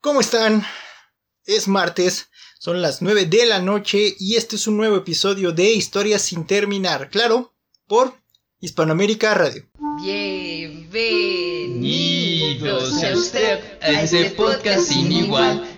¿Cómo están? Es martes, son las 9 de la noche y este es un nuevo episodio de Historias sin terminar, claro, por Hispanoamérica Radio. Bienvenidos a usted a este podcast sin igual.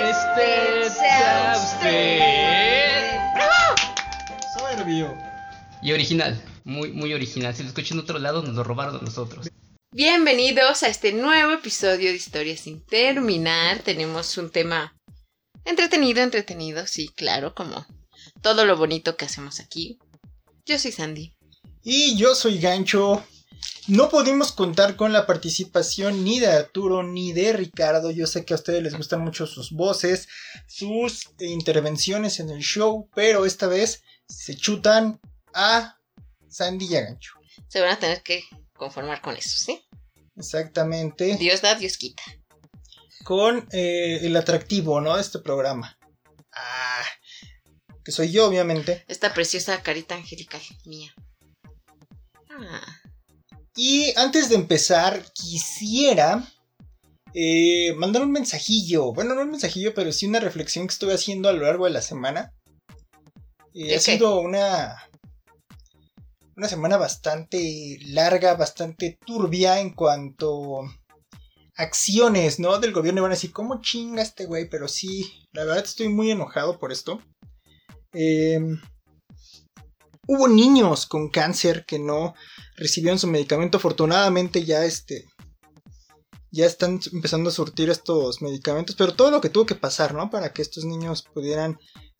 huésped sea usted. Soberbio. Y original, muy, muy original. Si lo escuchan en otro lado, nos lo robaron a nosotros. Bienvenidos a este nuevo episodio de Historias sin terminar. Tenemos un tema entretenido, entretenido, sí, claro, como todo lo bonito que hacemos aquí. Yo soy Sandy. Y yo soy Gancho. No pudimos contar con la participación ni de Arturo ni de Ricardo. Yo sé que a ustedes les gustan mucho sus voces, sus intervenciones en el show, pero esta vez se chutan a Sandy y a Gancho. Se van a tener que conformar con eso, ¿sí? Exactamente. Dios da, Dios quita. Con eh, el atractivo, ¿no? De este programa. Ah, que soy yo, obviamente. Esta preciosa carita angelical mía. Ah, Y antes de empezar, quisiera eh, mandar un mensajillo. Bueno, no un mensajillo, pero sí una reflexión que estuve haciendo a lo largo de la semana. Eh, ¿De ha sido una, una semana bastante larga, bastante turbia en cuanto a acciones, ¿no? Del gobierno. Y van a decir, ¿cómo chinga este güey? Pero sí, la verdad estoy muy enojado por esto. Eh, hubo niños con cáncer que no recibieron su medicamento. Afortunadamente ya este. Ya están empezando a surtir estos medicamentos. Pero todo lo que tuvo que pasar, ¿no? Para que estos niños pudieran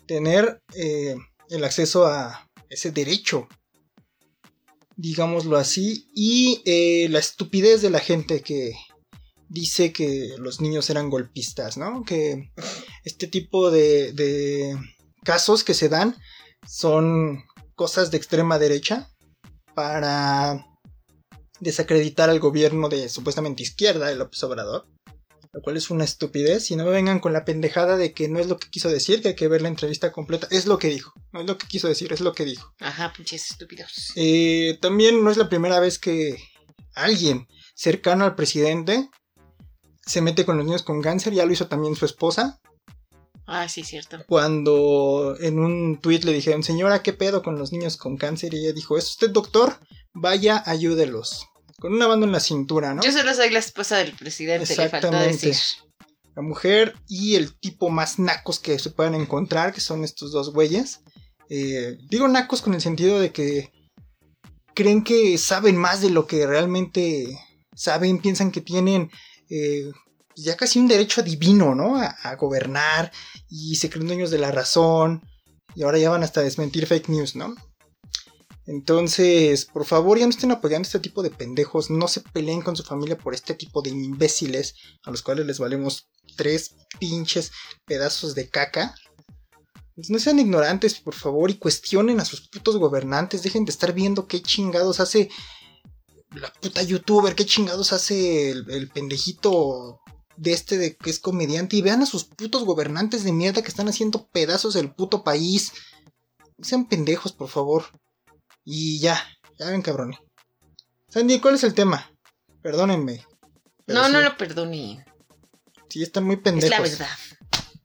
tener eh, el acceso a ese derecho. Digámoslo así. Y eh, la estupidez de la gente que dice que los niños eran golpistas, ¿no? Que este tipo de, de casos que se dan son cosas de extrema derecha para desacreditar al gobierno de supuestamente izquierda de López Obrador, lo cual es una estupidez y no me vengan con la pendejada de que no es lo que quiso decir, que hay que ver la entrevista completa, es lo que dijo, no es lo que quiso decir, es lo que dijo. ajá, pinches estúpidos. Eh, también no es la primera vez que alguien cercano al presidente se mete con los niños con cáncer, ya lo hizo también su esposa, Ah, sí, cierto. cuando en un tuit le dijeron, señora, ¿qué pedo con los niños con cáncer? Y ella dijo, ¿es usted doctor? Vaya, ayúdelos. Con una banda en la cintura, ¿no? Yo solo soy la esposa del presidente, le faltó Exactamente. decir. La mujer y el tipo más nacos que se puedan encontrar, que son estos dos güeyes. Eh, digo nacos con el sentido de que creen que saben más de lo que realmente saben, piensan que tienen eh, ya casi un derecho divino, ¿no? A, gobernar y se creen dueños de la razón y ahora ya van hasta desmentir fake news, ¿no? Entonces, por favor, ya no estén apoyando este tipo de pendejos, no se peleen con su familia por este tipo de imbéciles a los cuales les valemos tres pinches pedazos de caca. Pues no sean ignorantes, por favor, y cuestionen a sus putos gobernantes. Dejen de estar viendo qué chingados hace la puta youtuber, qué chingados hace el pendejito de este de que es comediante. Y vean a sus putos gobernantes de mierda que están haciendo pedazos del puto país. Sean pendejos, por favor. Y ya, ya ven, cabrón. Sandy, ¿cuál es el tema? Perdónenme. No, sí, no lo perdone. Sí, están muy Es pendejos. la verdad.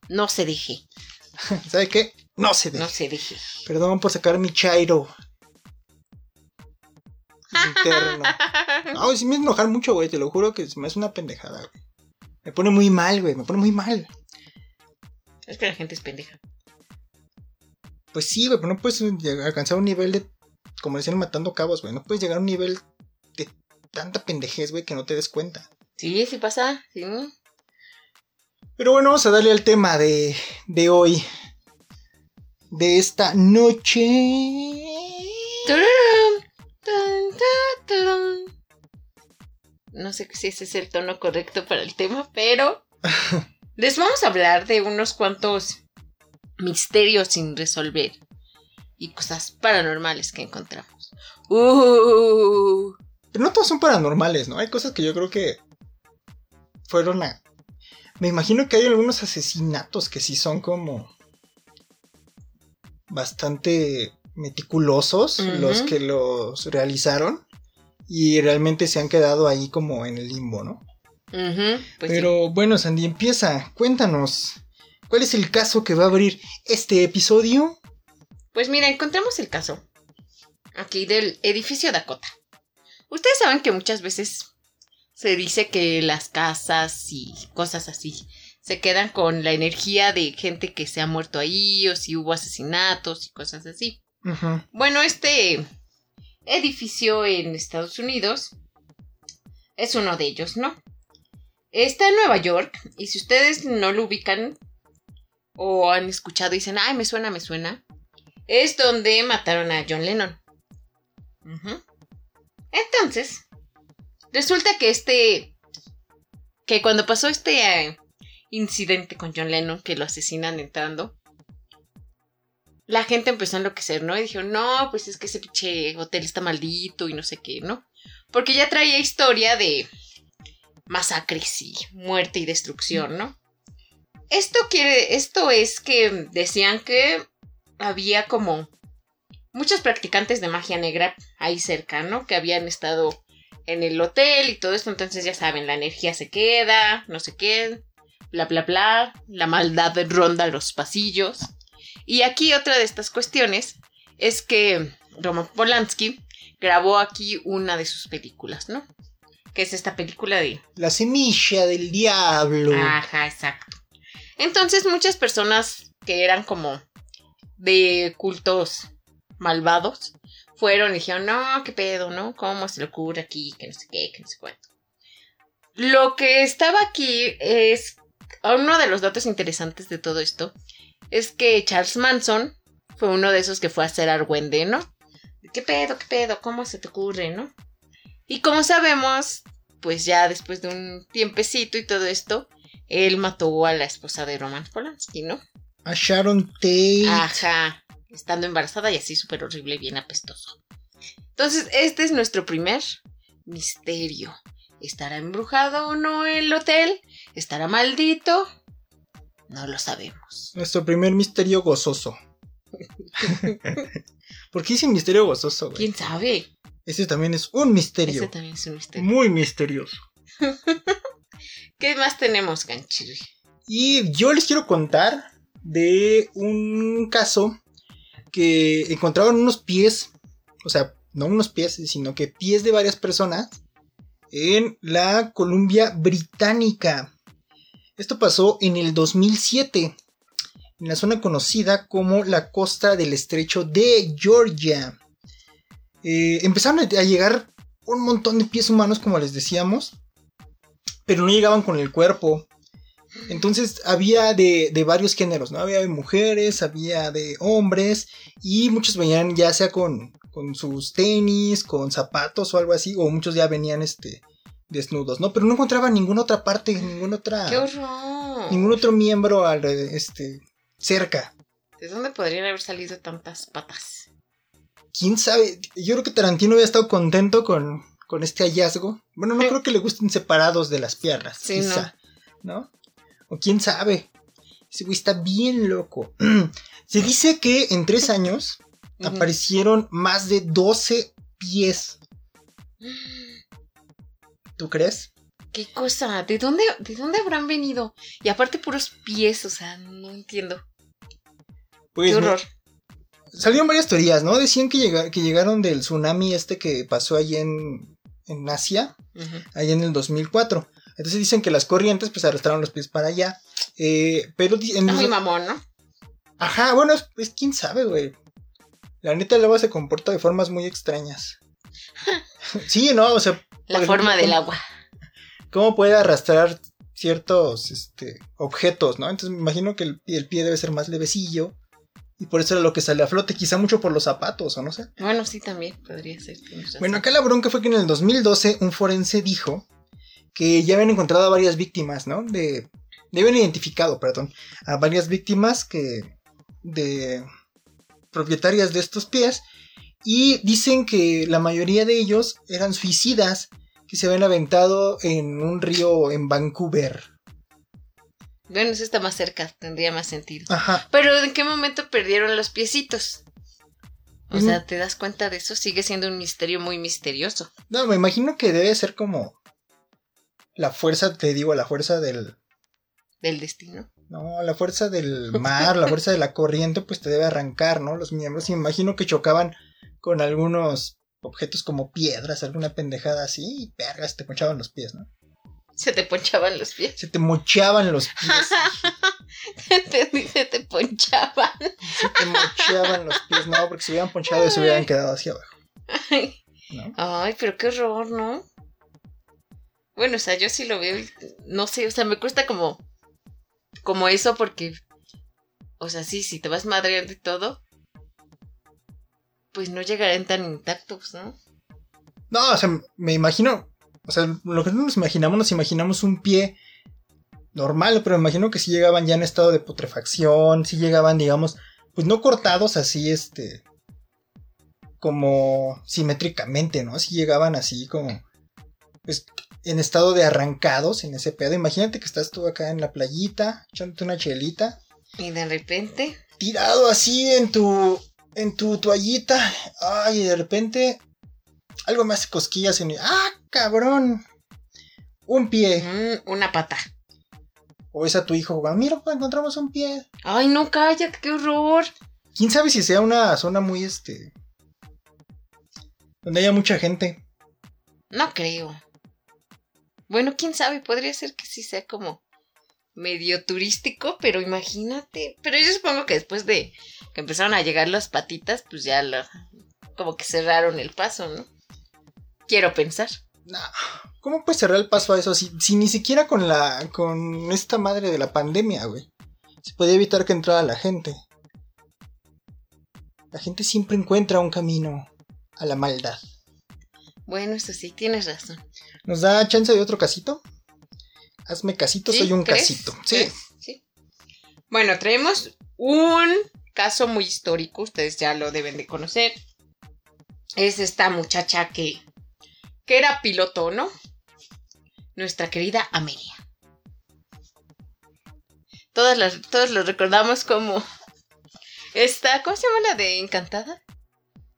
No se deje. ¿Sabe qué? No se deje. No se deje. Perdón por sacar mi chairo. Interno. No, sí me enojar mucho, güey. Te lo juro que se me hace una pendejada, güey. Me pone muy mal, güey. Me pone muy mal. Es que la gente es pendeja. Pues sí, güey, pero no puedes alcanzar un nivel de. Como decían, matando cabos, güey. No puedes llegar a un nivel de tanta pendejez, güey, que no te des cuenta. Sí, sí pasa. Sí. Pero bueno, vamos a darle al tema de, de hoy. De esta noche. Tun, turun. No sé si ese es el tono correcto para el tema, pero les vamos a hablar de unos cuantos misterios sin resolver y cosas paranormales que encontramos. Uh, Pero no todos son paranormales, ¿no? Hay cosas que yo creo que fueron a... Me imagino que hay algunos asesinatos que sí son como bastante meticulosos los que los realizaron y realmente se han quedado ahí como en el limbo, ¿no? pues sí. Pero bueno, Sandy, empieza, cuéntanos, ¿cuál es el caso que va a abrir este episodio? Pues mira, encontramos el caso aquí del edificio Dakota. Ustedes saben que muchas veces se dice que las casas y cosas así se quedan con la energía de gente que se ha muerto ahí o si hubo asesinatos y cosas así. Bueno, este edificio en Estados Unidos es uno de ellos, ¿no? Está en Nueva York y si ustedes no lo ubican o han escuchado y dicen, ay, me suena, me suena, es donde mataron a John Lennon. Entonces, resulta que este, que cuando pasó este eh, incidente con John Lennon, que lo asesinan entrando, la gente empezó a enloquecer, ¿no? Y dijo, no, pues es que ese pinche hotel está maldito y no sé qué, ¿no? Porque ya traía historia de masacres y muerte y destrucción, ¿no? Esto quiere, esto es que decían que había como muchos practicantes de magia negra ahí cerca, ¿no? Que habían estado en el hotel y todo esto, entonces ya saben, la energía se queda, no sé qué, bla, bla, bla, la maldad ronda los pasillos. Y aquí otra de estas cuestiones es que Roman Polanski grabó aquí una de sus películas, ¿no? Que es esta película de... La semilla del diablo. Ajá, exacto. Entonces muchas personas que eran como de cultos malvados fueron y dijeron, no, qué pedo, ¿no? ¿Cómo se le ocurre aquí? Que no sé qué, que no sé cuánto. Lo que estaba aquí es, uno de los datos interesantes de todo esto, es que Charles Manson fue uno de esos que fue a hacer argüende, ¿no? ¿Qué pedo, qué pedo? ¿Cómo se te ocurre, no? Y como sabemos, pues ya después de un tiempecito y todo esto, él mató a la esposa de Roman Polanski, ¿no? A Sharon Tate. Ajá, estando embarazada y así súper horrible, bien apestoso. Entonces, este es nuestro primer misterio. ¿Estará embrujado o no el hotel? ¿Estará maldito? No lo sabemos. Nuestro primer misterio gozoso. ¿Por qué dice misterio gozoso, güey? ¿Quién sabe? Ese también es un misterio. Ese también es un misterio. Muy misterioso. ¿Qué más tenemos, Ganchirri? Y yo les quiero contar de un caso que encontraron unos pies, o sea, no unos pies, sino que pies de varias personas en la Columbia Británica. Esto pasó en el 2007, en la zona conocida como la costa del estrecho de Georgia. Eh, empezaron a llegar un montón de pies humanos, como les decíamos, pero no llegaban con el cuerpo. Entonces había de, de, varios géneros, ¿no? Había de mujeres, había de hombres, y muchos venían ya sea con, con sus tenis, con zapatos o algo así, o muchos ya venían este desnudos, ¿no? Pero no encontraban ninguna otra parte, ninguna otra. ¡Qué horror! Ningún otro miembro al, este, cerca. ¿De dónde podrían haber salido tantas patas? ¿Quién sabe? Yo creo que Tarantino había estado contento con, con este hallazgo. Bueno, no creo que le gusten separados de las piernas, Sí, quizá, ¿no? O quién sabe. Ese güey está bien loco. Se dice que en tres años aparecieron más de 12 pies. ¿Tú crees? ¿Qué cosa? ¿De dónde, ¿De dónde habrán venido? Y aparte puros pies, o sea, no entiendo. Pues Qué me- horror. salieron varias teorías, ¿no? Decían que, llega- que llegaron del tsunami este que pasó allí en, en Asia, Ujú. allá en el 2004. Entonces dicen que las corrientes pues arrastraron los pies para allá. Eh, pero en muy mamón, ¿no? Ajá, bueno, es, es quién sabe, güey. La neta el agua se comporta de formas muy extrañas. sí, ¿no? O sea, La forma del ¿cómo- agua. ¿cómo puede arrastrar ciertos este, objetos, ¿no? Entonces me imagino que el, pie- el pie debe ser más levecillo. Y por eso era lo que sale a flote, quizá mucho por los zapatos, o no sé. Bueno, sí, también podría ser. Bueno, acá la bronca fue que en el 2012 un forense dijo que ya habían encontrado a varias víctimas, ¿no? De, ya habían identificado, perdón, a varias víctimas que de propietarias de estos pies y dicen que la mayoría de ellos eran suicidas que se habían aventado en un río en Vancouver. Bueno, eso está más cerca, tendría más sentido. Ajá. Pero ¿en qué momento perdieron los piecitos? O sea, ¿te das cuenta de eso? Sigue siendo un misterio muy misterioso. No, me imagino que debe ser como la fuerza, te digo, la fuerza del... Del destino. No, la fuerza del mar, la fuerza de la corriente, pues te debe arrancar, ¿no? Los miembros, y me imagino que chocaban con algunos objetos como piedras, alguna pendejada así, y vergas, te ponchaban los pies, ¿no? Se te ponchaban los pies. Se te mochaban los pies, Entendí, se te ponchaban. se te mochaban los pies, no, porque si hubieran ponchado se hubieran quedado hacia abajo, Ay, ¿no? Ay, pero qué horror, ¿no? Bueno, o sea, yo sí lo veo y no sé, o sea, me cuesta como como eso porque o sea, sí, si te vas madreando y todo, pues no llegarán tan intactos, ¿no? No, o sea, me imagino, o sea, lo que nos imaginamos, nos imaginamos un pie normal, pero me imagino que si llegaban ya en estado de putrefacción, si llegaban, digamos, pues no cortados así, este, como simétricamente, ¿no? Si llegaban así como, pues, en estado de arrancados en ese pedo. Imagínate que estás tú acá en la playita, echándote una chelita, Y de repente, tirado así en tu, en tu toallita, ay, de repente algo me hace cosquillas en mi, ah, cabrón, un pie. mm, una pata. O es a tu hijo jugando, mira, pa, encontramos un pie. Ay, no, cállate, qué horror. Quién sabe si sea una zona muy, este, donde haya mucha gente. No creo. Bueno, quién sabe, podría ser que sí sea como medio turístico, pero imagínate. Pero yo supongo que después de que empezaron a llegar las patitas, pues ya lo, como que cerraron el paso, ¿no? Quiero pensar. Nah, ¿Cómo puedes cerrar el paso a eso si, si ni siquiera con la, con esta madre de la pandemia, güey? Se podía evitar que entrara la gente. La gente siempre encuentra un camino a la maldad. Bueno, eso sí, tienes razón. ¿Nos da chance de otro casito? Hazme casito, ¿Sí? soy un ¿Crees? casito. Sí. ¿Crees? Sí. Bueno, traemos un caso muy histórico, ustedes ya lo deben de conocer. Es esta muchacha que, que era piloto, ¿no? Nuestra querida Amelia. Todas las, todos lo recordamos como esta, ¿cómo se llama la de Encantada?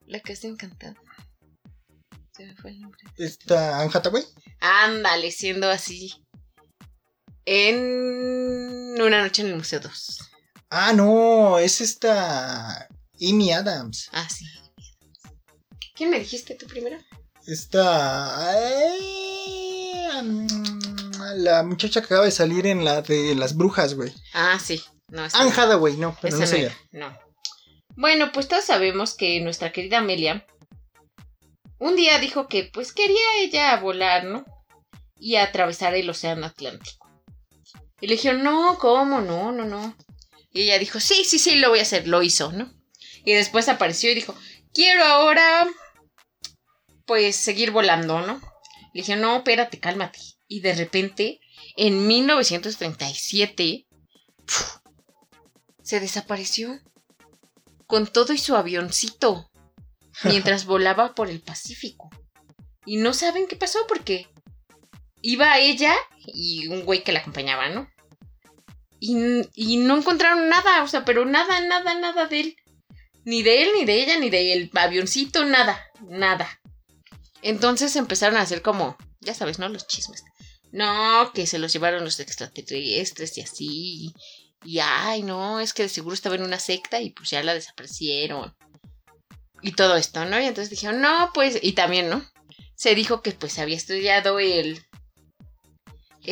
La que es de Encantada. Se me fue el nombre. Esta Anne Hathaway. Ándale, siendo así. En una noche en el Museo 2. Ah, no, es esta Amy Adams. Ah, sí. ¿Quién me dijiste tú primero? Esta... eh, la muchacha que acaba de salir en la de las brujas, güey. Ah, sí. No, Anne no. Hathaway, no, pero Esa no no no. Bueno, pues todos sabemos que nuestra querida Amelia un día dijo que pues quería ella volar, ¿no? Y atravesar el océano Atlántico. Y le dijeron, no, ¿cómo? No, no, no. Y ella dijo, sí, sí, sí, lo voy a hacer. Lo hizo, ¿no? Y después apareció y dijo, quiero ahora, pues, seguir volando, ¿no? Le dije, no, espérate, cálmate. Y de repente, en 1937, se desapareció. Con todo y su avioncito. Mientras volaba por el Pacífico. Y no saben qué pasó porque iba ella y un güey que la acompañaba, ¿no? Y, no encontraron nada, o sea, pero nada, nada, nada de él. Ni de él, ni de ella, ni del avioncito, nada, nada. Entonces empezaron a hacer como, ya sabes, ¿no? Los chismes. No, que se los llevaron los extraterrestres y así. Y ay, no, es que de seguro estaba en una secta y pues ya la desaparecieron. Y todo esto, ¿no? Y entonces dijeron, no, pues, y también, ¿no? Se dijo que pues había estrellado el,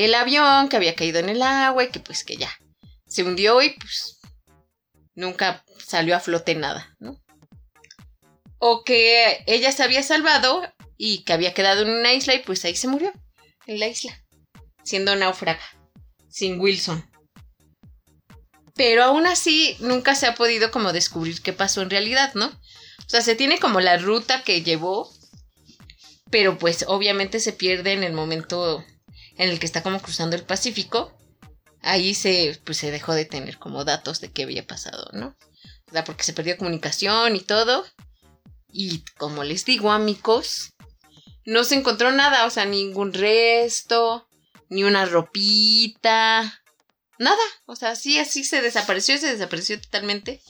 el avión, que había caído en el agua y que pues que ya se hundió y pues nunca salió a flote nada, ¿no? O que ella se había salvado y que había quedado en una isla y pues ahí se murió, en la isla, siendo náufraga, sin Wilson. Pero aún así nunca se ha podido como descubrir qué pasó en realidad, ¿no? O sea, se tiene como la ruta que llevó, pero pues obviamente se pierde en el momento en el que está como cruzando el Pacífico ahí se, pues, se dejó de tener como datos de qué había pasado, ¿no? O sea, porque se perdió comunicación y todo. Y como les digo, amigos, no se encontró nada, o sea, ningún resto, ni una ropita, nada. O sea, así, así se desapareció, se desapareció totalmente.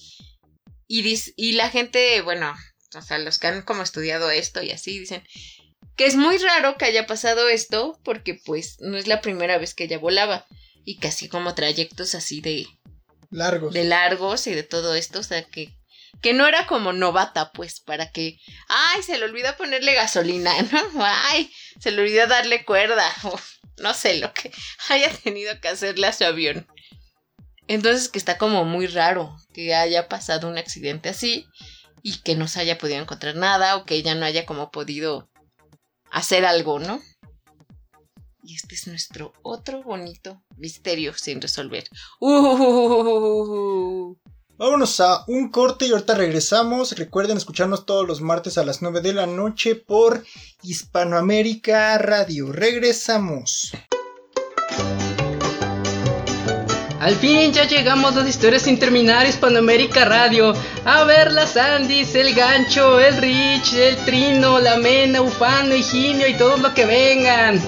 Y, y la gente, bueno, o sea, los que han como estudiado esto y así, dicen que es muy raro que haya pasado esto, porque pues no es la primera vez que ella volaba. Y que así como trayectos así de, Largos. de largos y de todo esto, o sea, que, que no era como novata, pues, para que, ay, se le olvidó ponerle gasolina, ¿no? Ay, se le olvidó darle cuerda, o no sé lo que haya tenido que hacerle a su avión. Entonces, que está como muy raro que haya pasado un accidente así y que no se haya podido encontrar nada o que ella no haya como podido hacer algo, ¿no? Y este es nuestro otro bonito misterio sin resolver. Uh, Vámonos a un corte y ahorita regresamos. Recuerden escucharnos todos los martes a las 9 de la noche por Hispanoamérica Radio. Regresamos. Al fin ya llegamos a las historias sin terminar Hispanoamérica Radio. A ver las Andis, el gancho, el Rich, el Trino, la Mena, Ufano, Higinio y todo lo que vengan.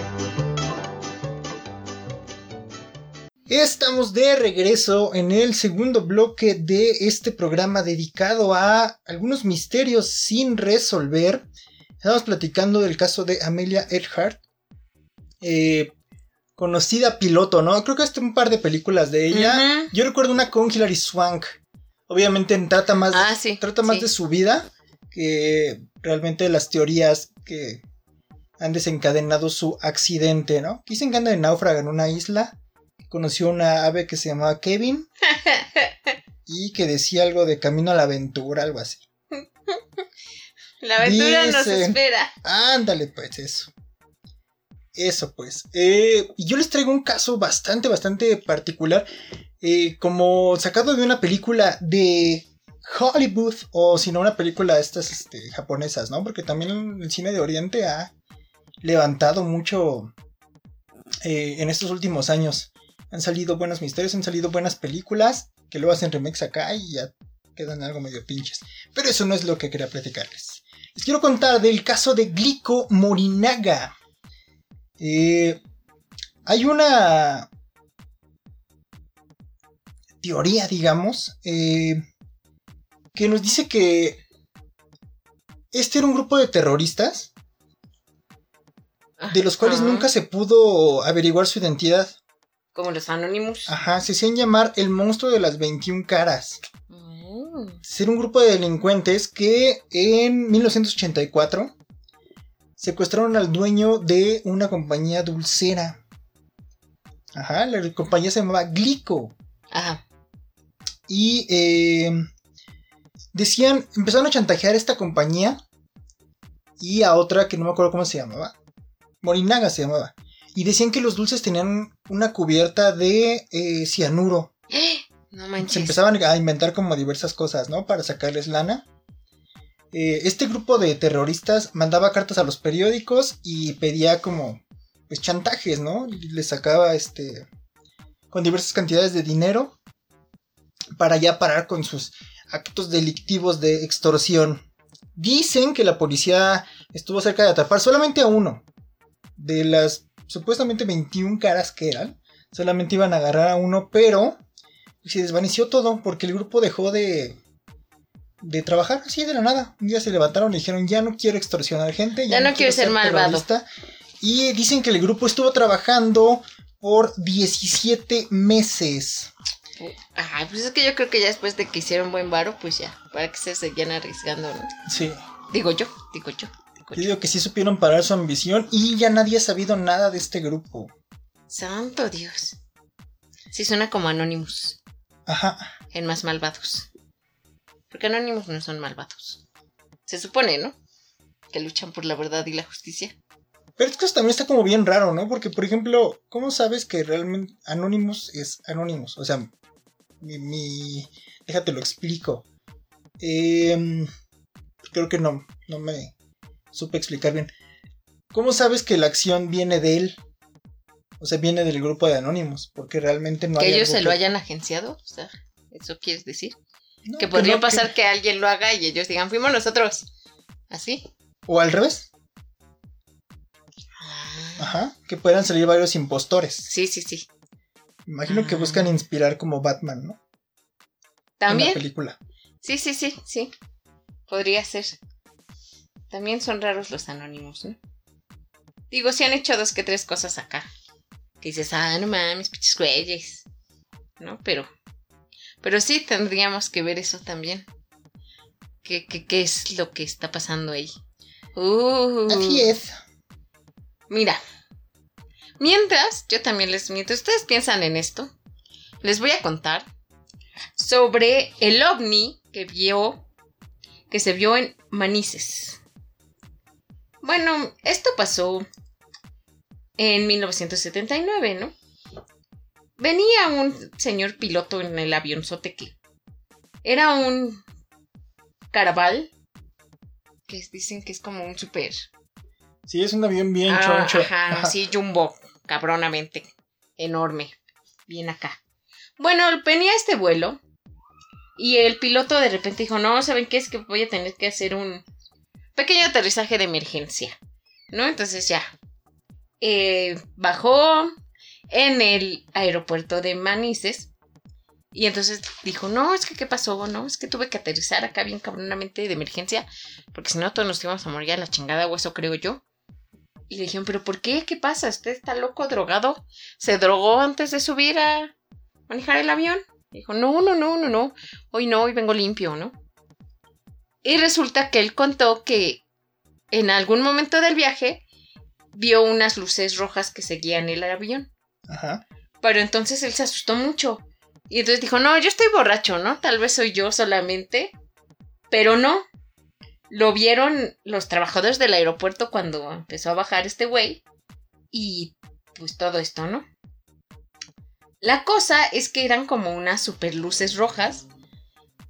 Estamos de regreso en el segundo bloque de este programa dedicado a algunos misterios sin resolver. Estamos platicando del caso de Amelia Earhart, eh, conocida piloto, ¿no? Creo que hasta un par de películas de ella. Yo recuerdo una con Hilary Swank. Obviamente trata más, Ah, sí, trata más sí. de su vida que realmente de las teorías que han desencadenado su accidente, ¿no? Dicen que anda de náufraga en una isla. Conoció una ave que se llamaba Kevin. y que decía algo de camino a la aventura, algo así. La aventura nos espera. Ándale, pues eso. Eso, pues. Eh, yo les traigo un caso bastante, bastante particular. eh, como sacado de una película de Hollywood. O si no, una película de estas este, japonesas, ¿no? Porque también el cine de Oriente ha levantado mucho eh, en estos últimos años. Han salido buenos misterios, han salido buenas películas. Que luego hacen remakes acá y ya quedan algo medio pinches. Pero eso no es lo que quería platicarles. Les quiero contar del caso de Glico Morinaga. Eh, hay una teoría, digamos, eh, que nos dice que este era un grupo de terroristas de los cuales Ajá. nunca se pudo averiguar su identidad. Como los Anonymous. Ajá, se hacían llamar el monstruo de las 21 caras. Mm. ser un grupo de delincuentes que en 1984 secuestraron al dueño de una compañía dulcera. Ajá, la compañía se llamaba Glico. Ajá. Y eh, decían, empezaron a chantajear a esta compañía y a otra que no me acuerdo cómo se llamaba. Morinaga se llamaba. Y decían que los dulces tenían una cubierta de eh, cianuro. No se manches. empezaban a inventar como diversas cosas, ¿no? Para sacarles lana. Eh, este grupo de terroristas mandaba cartas a los periódicos y pedía como pues chantajes, ¿no? Les sacaba este con diversas cantidades de dinero para ya parar con sus actos delictivos de extorsión. Dicen que la policía estuvo cerca de atrapar solamente a uno de las supuestamente 21 caras que eran. Solamente iban a agarrar a uno, pero se desvaneció todo porque el grupo dejó de de trabajar así de la nada. Un día se levantaron y dijeron, ya no quiero extorsionar gente. Ya no quiero ser malvado". terrorista". Y dicen que el grupo estuvo trabajando por 17 meses. Ay, pues es que yo creo que ya después de que hicieron buen varo, pues ya, para que se seguían arriesgando, ¿no? Sí. Digo yo, digo yo, digo Yo yo. digo que sí supieron parar su ambición y ya nadie ha sabido nada de este grupo. Santo Dios. Sí suena como Anonymous, Ajá. en más malvados. Porque Anonymous no son malvados. Se supone, ¿no? Que luchan por la verdad y la justicia. Pero es que eso también está como bien raro, ¿no? Porque, por ejemplo, ¿cómo sabes que realmente Anonymous es Anonymous? O sea, mi... mi- déjate lo explico. Em, creo que no, no me supe explicar bien. ¿Cómo sabes que la acción viene de él? o sea, viene del grupo de anónimos, porque realmente no que hay ellos algo se lo que- hayan agenciado, o sea, ¿eso quieres decir? No, que podría no, pasar que alguien lo haga y ellos digan, fuimos nosotros. ¿Así? O al revés, ajá, que puedan salir varios impostores. Sí, sí, sí. Imagino que Ah. buscan inspirar como Batman, ¿no? En la También. película. Sí, sí, sí, sí. Podría ser. También son raros los anónimos, ¿no? Digo, si han hecho dos que tres cosas acá. Que dices, ah, no mames, pinches güeyes. ¿No? Pero. Pero sí tendríamos que ver eso también. ¿Qué, qué, qué es lo que está pasando ahí? Uh, Así es. Mira. Mientras, yo también les. Mientras ustedes piensan en esto, les voy a contar sobre el ovni que vio. que se vio en Manises. Bueno, esto pasó en 1979, ¿no? Venía un señor piloto en el avionzote que era un Caraval, que dicen que es como un super Sí, es un avión bien Ah, choncho. Ajá, Ajá. sí, jumbo, cabronamente, enorme, bien acá. Bueno, venía este vuelo y el piloto de repente dijo, no, ¿saben qué? Es que voy a tener que hacer un pequeño aterrizaje de emergencia, ¿no? Entonces ya, eh, bajó en el aeropuerto de Manises y entonces dijo, no, es que ¿qué pasó? No, es que tuve que aterrizar acá bien cabronamente de emergencia porque si no todos nos íbamos a morir a la chingada o eso creo yo. Y le dijeron, ¿pero por qué? ¿Qué pasa? ¿Usted está loco, drogado? ¿Se drogó antes de subir a manejar el avión? Dijo, no, no, no, no, no. Hoy no, hoy vengo limpio, ¿no? Y resulta que él contó que en algún momento del viaje vio unas luces rojas que seguían el avión. Ajá. Pero entonces él se asustó mucho. Y entonces dijo, no, yo estoy borracho, ¿no? Tal vez soy yo solamente. Pero no. Lo vieron los trabajadores del aeropuerto cuando empezó a bajar este güey. Y pues todo esto, ¿no? La cosa es que eran como unas super luces rojas.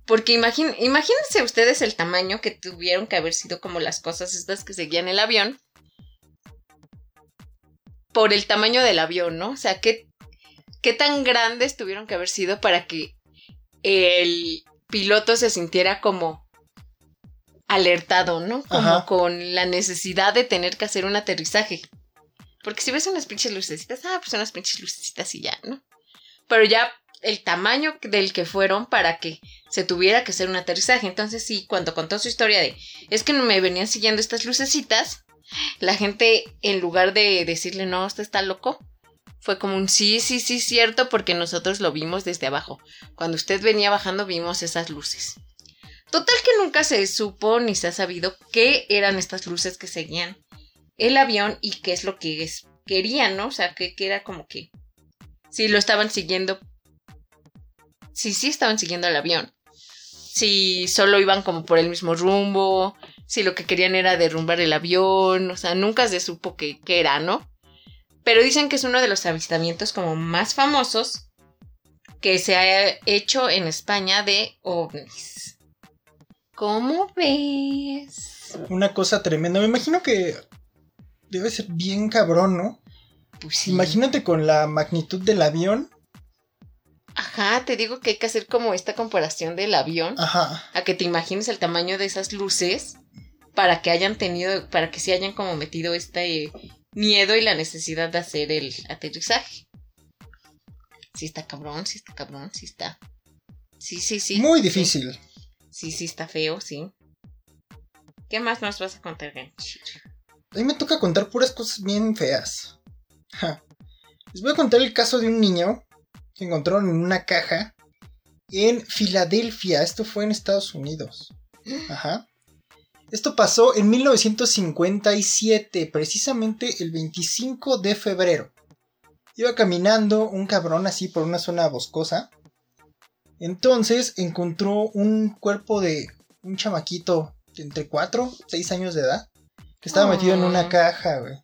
Porque imagín- imagínense ustedes el tamaño que tuvieron que haber sido como las cosas estas que seguían el avión. Por el tamaño del avión, ¿no? O sea, ¿qué, qué tan grandes tuvieron que haber sido para que el piloto se sintiera como alertado, ¿no? Como Ajá. con la necesidad de tener que hacer un aterrizaje. Porque si ves unas pinches lucecitas, ah, pues unas pinches lucecitas y ya, ¿no? Pero ya el tamaño del que fueron para que se tuviera que hacer un aterrizaje. Entonces sí, cuando contó su historia de, es que no me venían siguiendo estas lucecitas, la gente en lugar de decirle, no, usted está loco, fue como un sí, sí, sí, cierto, porque nosotros lo vimos desde abajo. Cuando usted venía bajando vimos esas luces. Total que nunca se supo ni se ha sabido qué eran estas luces que seguían el avión y qué es lo que querían, ¿no? O sea, que, era como que si lo estaban siguiendo, si sí estaban siguiendo al avión, si solo iban como por el mismo rumbo, si lo que querían era derrumbar el avión, o sea, nunca se supo qué era, ¿no? Pero dicen que es uno de los avistamientos como más famosos que se ha hecho en España de ovnis. ¿Cómo ves? Una cosa tremenda. Me imagino que debe ser bien cabrón, ¿no? Pues sí. Imagínate con la magnitud del avión. Ajá, te digo que hay que hacer como esta comparación del avión Ajá. a que te imagines el tamaño de esas luces para que hayan tenido, para que sí hayan como metido este miedo y la necesidad de hacer el aterrizaje. Sí está cabrón, sí está cabrón, sí está. Sí, sí, sí. Muy difícil. Sí, sí está feo, sí. ¿Qué más nos vas a contar, Gancho? A mí me toca contar puras cosas bien feas. Ja. Les voy a contar el caso de un niño que encontraron en una caja en Filadelfia. Esto fue en Estados Unidos. Ajá. Esto pasó en 1957, precisamente el 25 de febrero. Iba caminando un cabrón así por una zona boscosa. Entonces encontró un cuerpo de un chamaquito de entre 4 6 años de edad que estaba metido en una Ah. caja, güey.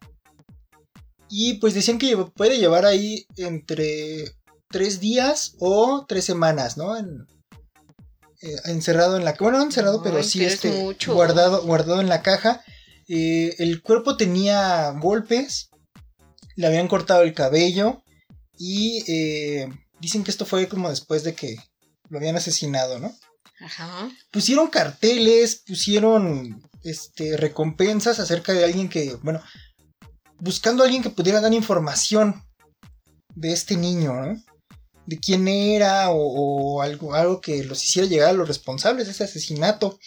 Y pues decían que puede llevar ahí entre tres días o tres semanas, ¿no? En- eh, encerrado en la bueno, no encerrado, pero sí este, mucho. guardado, guardado en la caja. Eh, el cuerpo tenía golpes, le habían cortado el cabello y eh, dicen que esto fue como después de que lo habían asesinado, ¿no? Ajá. Pusieron carteles, pusieron este, recompensas acerca de alguien que, bueno, buscando a alguien que pudiera dar información de este niño, ¿no? De quién era o, algo, algo que los hiciera llegar a los responsables de ese asesinato.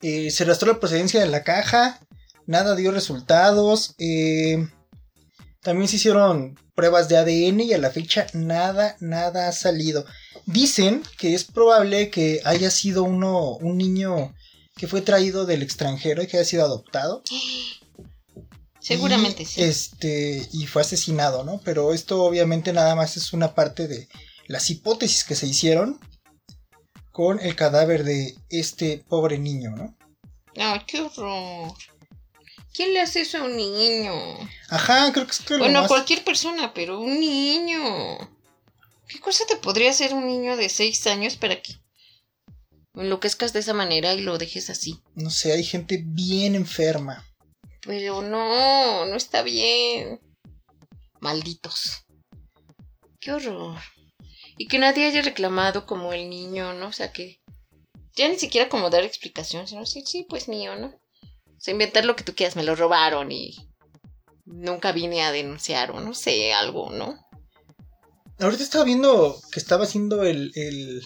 Eh, se rastreó la procedencia de la caja, nada dio resultados. eh, también se hicieron pruebas de ADN y a la fecha nada, nada ha salido. Dicen que es probable que haya sido uno, un niño que fue traído del extranjero y que haya sido adoptado. Seguramente y, sí. Este, y fue asesinado, ¿no? Pero esto obviamente nada más es una parte de las hipótesis que se hicieron con el cadáver de este pobre niño, ¿no? Ay, qué horror. ¿Quién le hace eso a un niño? Ajá, creo que es que lo Bueno, más- cualquier persona, pero un niño. ¿Qué cosa te podría hacer un niño de seis años para que enloquezcas de esa manera y lo dejes así? No sé, hay gente bien enferma. Pero no, no está bien. Malditos. Qué horror. Y que nadie haya reclamado como el niño, ¿no? O sea que ya ni siquiera como dar explicación, sino sí, sí, pues mío, ¿no? O sea, inventar lo que tú quieras, me lo robaron y nunca vine a denunciar o no sé, algo, ¿no? Ahorita estaba viendo que estaba haciendo el, el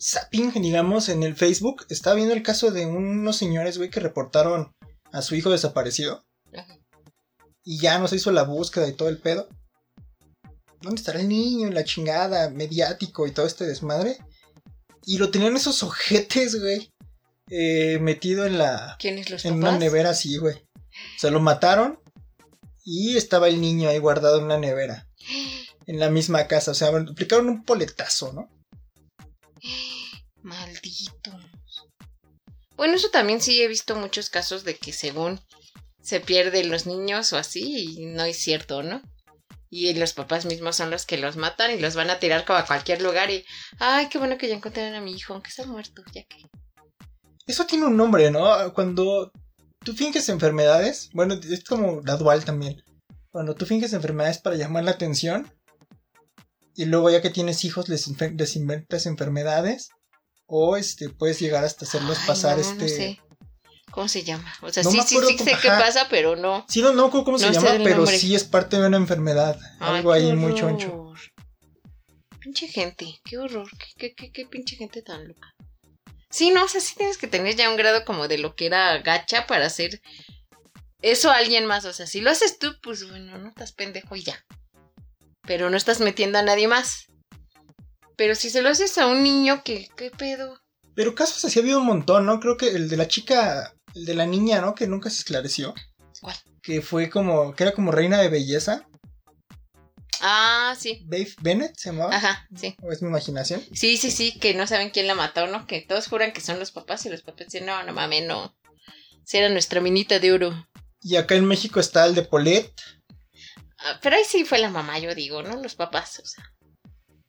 zapping, digamos, en el Facebook. Estaba viendo el caso de unos señores, güey, que reportaron a su hijo desaparecido. Ajá. Y ya no se hizo la búsqueda y todo el pedo. ¿Dónde estará el niño? La chingada, mediático y todo este desmadre. Y lo tenían esos ojetes, güey. eh, metido en la. ¿Quiénes los En una nevera así, güey. O sea, lo mataron. Y estaba el niño ahí guardado en la nevera. En la misma casa. O sea, aplicaron un poletazo, ¿no? Malditos. Bueno, eso también sí he visto muchos casos de que según se pierden los niños o así, y no es cierto, ¿no? Y los papás mismos son los que los matan y los van a tirar como a cualquier lugar y, ay, qué bueno que ya encontraron a mi hijo, aunque está muerto, ya que... Eso tiene un nombre, ¿no? Cuando tú finges enfermedades. Bueno, es como la dual también. Cuando tú finges enfermedades para llamar la atención. Y luego ya que tienes hijos les, les inventas enfermedades. O este puedes llegar hasta hacerlos Ay, pasar no, este. no sé. ¿Cómo se llama? O sea, No sí, sí, sí cómo- sé qué pasa, pero no. Sí, no, no me acuerdo cómo se llama, pero nombre. sí es parte de una enfermedad. Ay, algo ahí muy horror. choncho. Pinche gente, qué horror, qué, qué, qué, qué pinche gente tan loca. Sí, no, o sea, sí tienes que tener ya un grado como de lo que era gacha para hacer eso a alguien más. O sea, si lo haces tú, pues bueno, no estás pendejo y ya. Pero no estás metiendo a nadie más. Pero si se lo haces a un niño, ¿qué, qué pedo? Pero casos así ha habido un montón, ¿no? Creo que el de la chica, el de la niña, ¿no? Que nunca se esclareció. ¿Cuál? Que fue como, que era como reina de belleza. Ah, sí. Dave Bennett se llamaba. Ajá, sí. ¿O es mi imaginación? Sí, sí, sí, que no saben quién la mató, ¿no? Que todos juran que son los papás y los papás dicen, no, no mames, no. Si era nuestra minita de oro. Y acá en México está el de Paulette. Ah, Pero ahí sí fue la mamá, yo digo, ¿no? Los papás, o sea.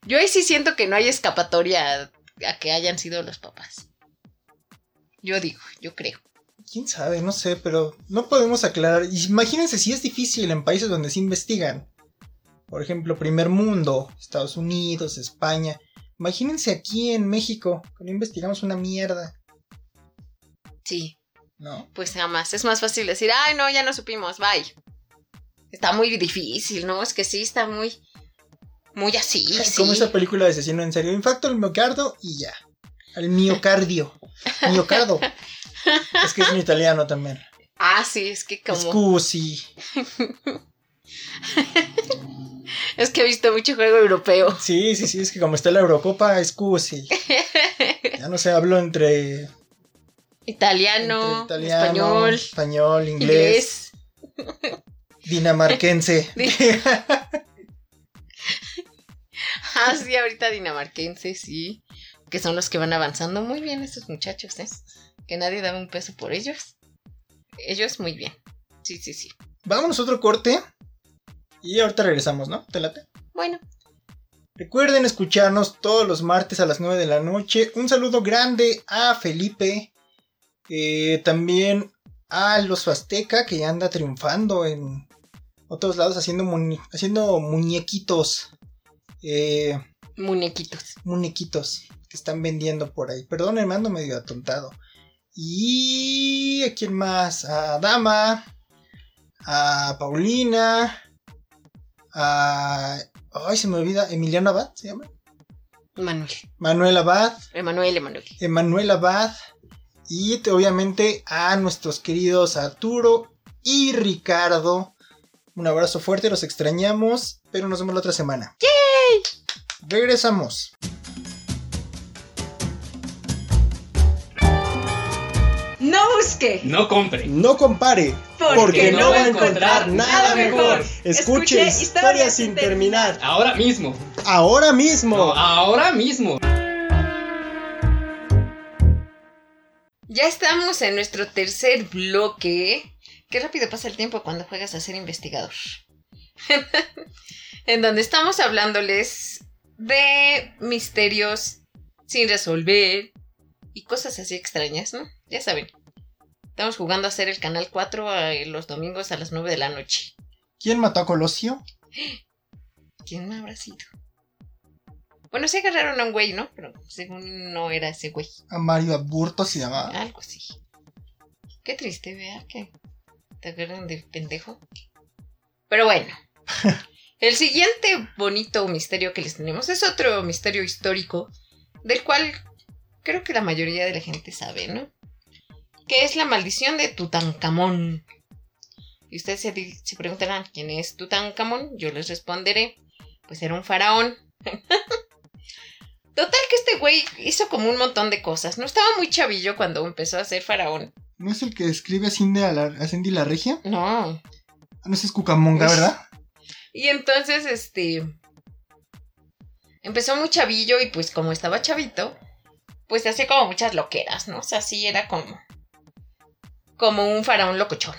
Yo ahí sí siento que no hay escapatoria a, que hayan sido los papás. Yo digo, yo creo. Quién sabe, no sé, pero no podemos aclarar. Imagínense si es difícil en países donde se investigan. Por ejemplo, primer mundo, Estados Unidos, España. Imagínense aquí en México, que no investigamos una mierda, Sí, ¿no? pues jamás. Es más fácil decir, ay, no, ya no supimos, bye. Está muy difícil, ¿no? Es que sí, está muy. Muy así. Como sí. esa película de asesino en serio. Infarto al miocardio y ya. Al miocardio. Miocardo. es que es en italiano también. Ah, sí, es que como. Scusi. Es que he visto mucho juego europeo. Sí, sí, sí, es que como está la Eurocopa, scusi. Ya no sé, hablo entre Italiano, Entre italiano, español, español, inglés, inglés. dinamarquense. Ah, sí, ahorita dinamarquense, sí. Que son los que van avanzando muy bien estos muchachos, ¿eh? Que nadie daba un peso por ellos. Ellos muy bien. Sí, sí, sí. Vámonos a otro corte y ahorita regresamos, ¿no? ¿Te late? Bueno, Recuerden escucharnos todos los martes a las 9 de la noche. Un saludo grande a Felipe. eh, también a los Azteca que anda triunfando en otros lados haciendo, haciendo muñequitos. Eh, Muñequitos. muñequitos que están vendiendo por ahí. Perdón, hermano, medio atontado. Y a quién más? A Dama, a Paulina, a... Ay, se me olvida, Emiliano Abad, ¿se llama? Manuel. Manuel Abad, Emanuel, Emanuel. Emanuel Abad y te- obviamente a nuestros queridos Arturo y Ricardo. Un abrazo fuerte, los extrañamos, pero nos vemos la otra semana. ¡Yay! Regresamos. No busque, No compre. No compare, Porque no va a encontrar nada mejor. Escuche historias sin terminar. Ahora mismo. Ahora mismo. No, ahora mismo. Ya estamos en nuestro tercer bloque. Qué rápido pasa el tiempo cuando juegas a ser investigador. en donde estamos hablándoles de misterios sin resolver y cosas así extrañas, ¿no? Ya saben. Estamos jugando a hacer el canal 4 a- los domingos a las 9 de la noche. ¿Quién mató a Colosio? ¿Quién habrá sido? Bueno, sí agarraron a un güey, ¿no? Pero según no era ese güey. A Mario Aburto se llamaba. Algo así. Qué triste, vea que te agarran de pendejo. Pero bueno. El siguiente bonito misterio que les tenemos es otro misterio histórico del cual creo que la mayoría de la gente sabe, ¿no? Que es la maldición de Tutankamón. Y ustedes se, preguntarán quién es Tutankamón. Yo les responderé. Pues era un faraón. Total que este güey hizo como un montón de cosas. No estaba muy chavillo cuando empezó a ser faraón. ¿No es el que escribe a Cindy, a la, a Cindy la Regia? No. No ese es Cucamonga, ¿verdad? Y entonces, este. Empezó muy chavillo y pues como estaba chavito, pues hacía como muchas loqueras, ¿no? O sea, sí era como. Como un faraón locochón.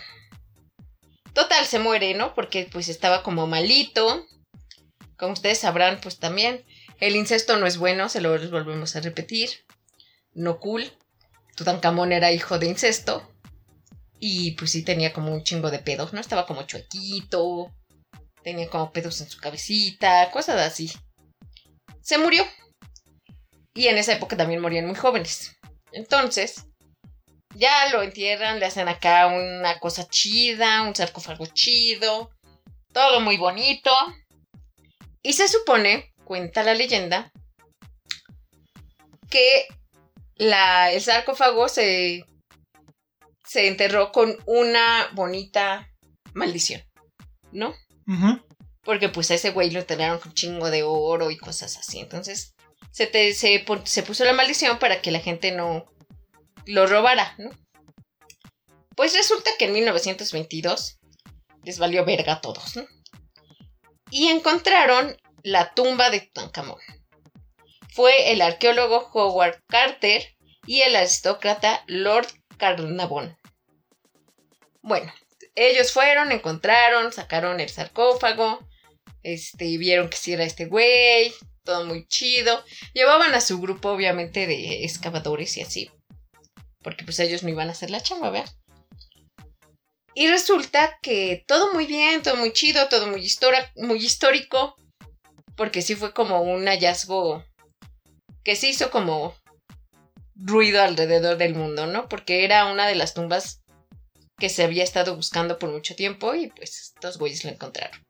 Total, se muere, ¿no? Porque pues estaba como malito. Como ustedes sabrán, pues también. El incesto no es bueno, se lo volvemos a repetir. No cool. Tutankamón era hijo de incesto. Y pues sí tenía como un chingo de pedos, ¿no? Estaba como chuequito. Tenía como pedos en su cabecita, cosas así. Se murió. Y en esa época también morían muy jóvenes. Entonces, ya lo entierran, le hacen acá una cosa chida, un sarcófago chido, todo muy bonito. Y se supone, cuenta la leyenda, que la, el sarcófago se, se enterró con una bonita maldición, ¿no? Porque pues a ese güey lo enterraron con chingo de oro y cosas así. Entonces se, te- se, se puso la maldición para que la gente no lo robara, ¿no? Pues resulta que en 1922 les valió verga a todos, ¿no? Y encontraron la tumba de Tutankamón. Fue el arqueólogo Howard Carter y el aristócrata Lord Carnarvon. Bueno, ellos fueron, encontraron, sacaron el sarcófago, este, vieron que sí era este güey, todo muy chido. Llevaban a su grupo, obviamente, de excavadores y así. Porque pues ellos no iban a hacer la chamba, ¿verdad? Y resulta que todo muy bien, todo muy chido, todo muy, muy histórico. Porque sí fue como un hallazgo que se hizo como ruido alrededor del mundo, ¿no? Porque era una de las tumbas que se había estado buscando por mucho tiempo y pues estos güeyes lo encontraron.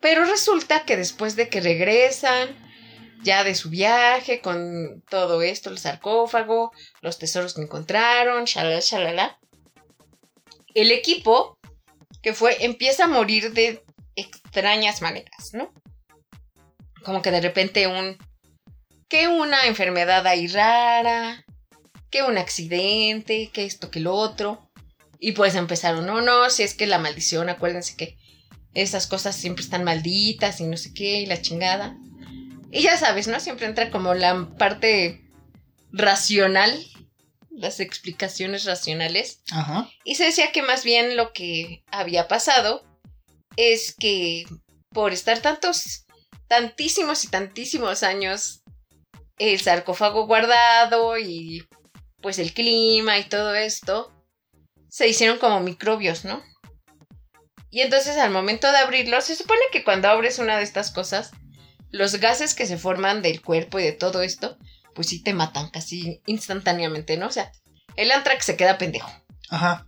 Pero resulta que después de que regresan ya de su viaje con todo esto, el sarcófago, los tesoros que encontraron, shalala, shalala, el equipo que fue empieza a morir de extrañas maneras, ¿no? Como que de repente un que una enfermedad ahí rara, que un accidente, que esto, que lo otro. Y pues empezaron, no, no, si es que la maldición, acuérdense que esas cosas siempre están malditas y no sé qué, y la chingada. Y ya sabes, ¿no? Siempre entra como la parte racional, las explicaciones racionales. Ajá. Y se decía que más bien lo que había pasado es que por estar tantos, tantísimos y tantísimos años el sarcófago guardado y pues el clima y todo esto, se hicieron como microbios, ¿no? Y entonces al momento de abrirlo, se supone que cuando abres una de estas cosas, los gases que se forman del cuerpo y de todo esto, pues sí te matan casi instantáneamente, ¿no? O sea, el Antrax se queda pendejo. Ajá.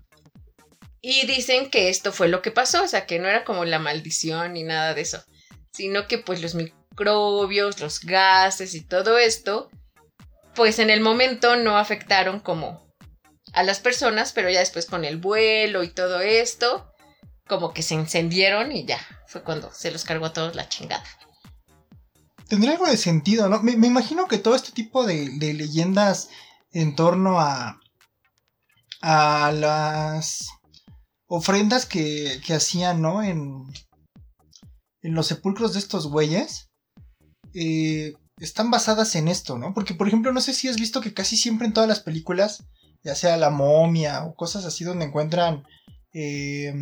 Y dicen que esto fue lo que pasó, o sea, que no era como la maldición ni nada de eso, sino que pues los microbios, los gases y todo esto, pues en el momento no afectaron como a las personas, pero ya después con el vuelo y todo esto, como que se encendieron y ya, fue cuando se los cargó a todos la chingada. Tendría algo de sentido, ¿no? Me, imagino que todo este tipo de, de leyendas en torno a, a las ofrendas que, que hacían, ¿no? En, en los sepulcros de estos güeyes. eh, están basadas en esto, ¿no? Porque, por ejemplo, no sé si has visto que casi siempre en todas las películas, ya sea la momia o cosas así donde encuentran, eh,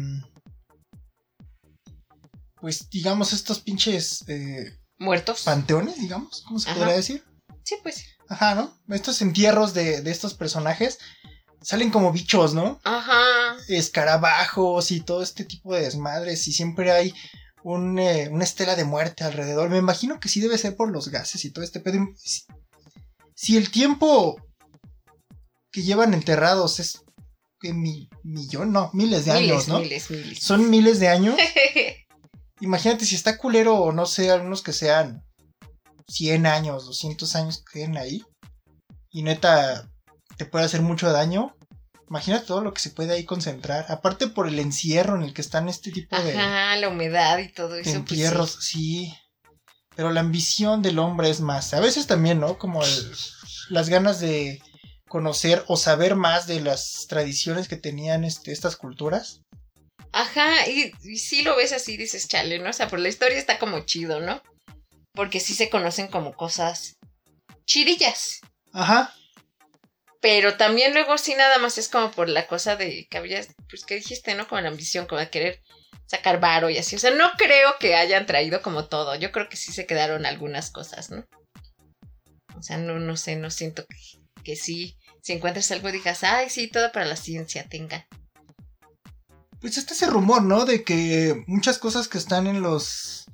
pues, digamos, estos pinches eh, ¿Muertos? panteones, digamos, ¿cómo se Ajá. podría decir? Sí, pues. Ajá, ¿no? Estos entierros de, de estos personajes salen como bichos, ¿no? Ajá. escarabajos y todo este tipo de desmadres y siempre hay un, eh, una estela de muerte alrededor. Me imagino que sí debe ser por los gases y todo este pedo. Si, si el tiempo que llevan enterrados es mi, millón, no, miles de años, ¿no? miles, miles. Son miles de años. Imagínate si está culero o no sé, algunos que sean 100 años, 200 años que queden ahí. Y neta, te puede hacer mucho daño. Imagínate todo lo que se puede ahí concentrar. Aparte por el encierro en el que están este tipo de, Ajá, la humedad y todo eso. pues, entierros, sí. Pero la ambición del hombre es más. A veces también, ¿no? Como el- las ganas de conocer o saber más de las tradiciones que tenían este, estas culturas. Ajá, y, y sí lo ves así, dices, chale, ¿no? O sea, por la historia está como chido, ¿no? Porque sí se conocen como cosas chidillas. Ajá. Pero también luego sí nada más es como por la cosa de que habías, pues que dijiste, ¿no? Como la ambición, como de querer sacar varo y así. O sea, no creo que hayan traído como todo. Yo creo que sí se quedaron algunas cosas, ¿no? O sea, no, no sé, no siento que, que sí. Si encuentras algo digas, ay, sí, todo para la ciencia, tenga. Pues está ese rumor, ¿no? De que muchas cosas que están en los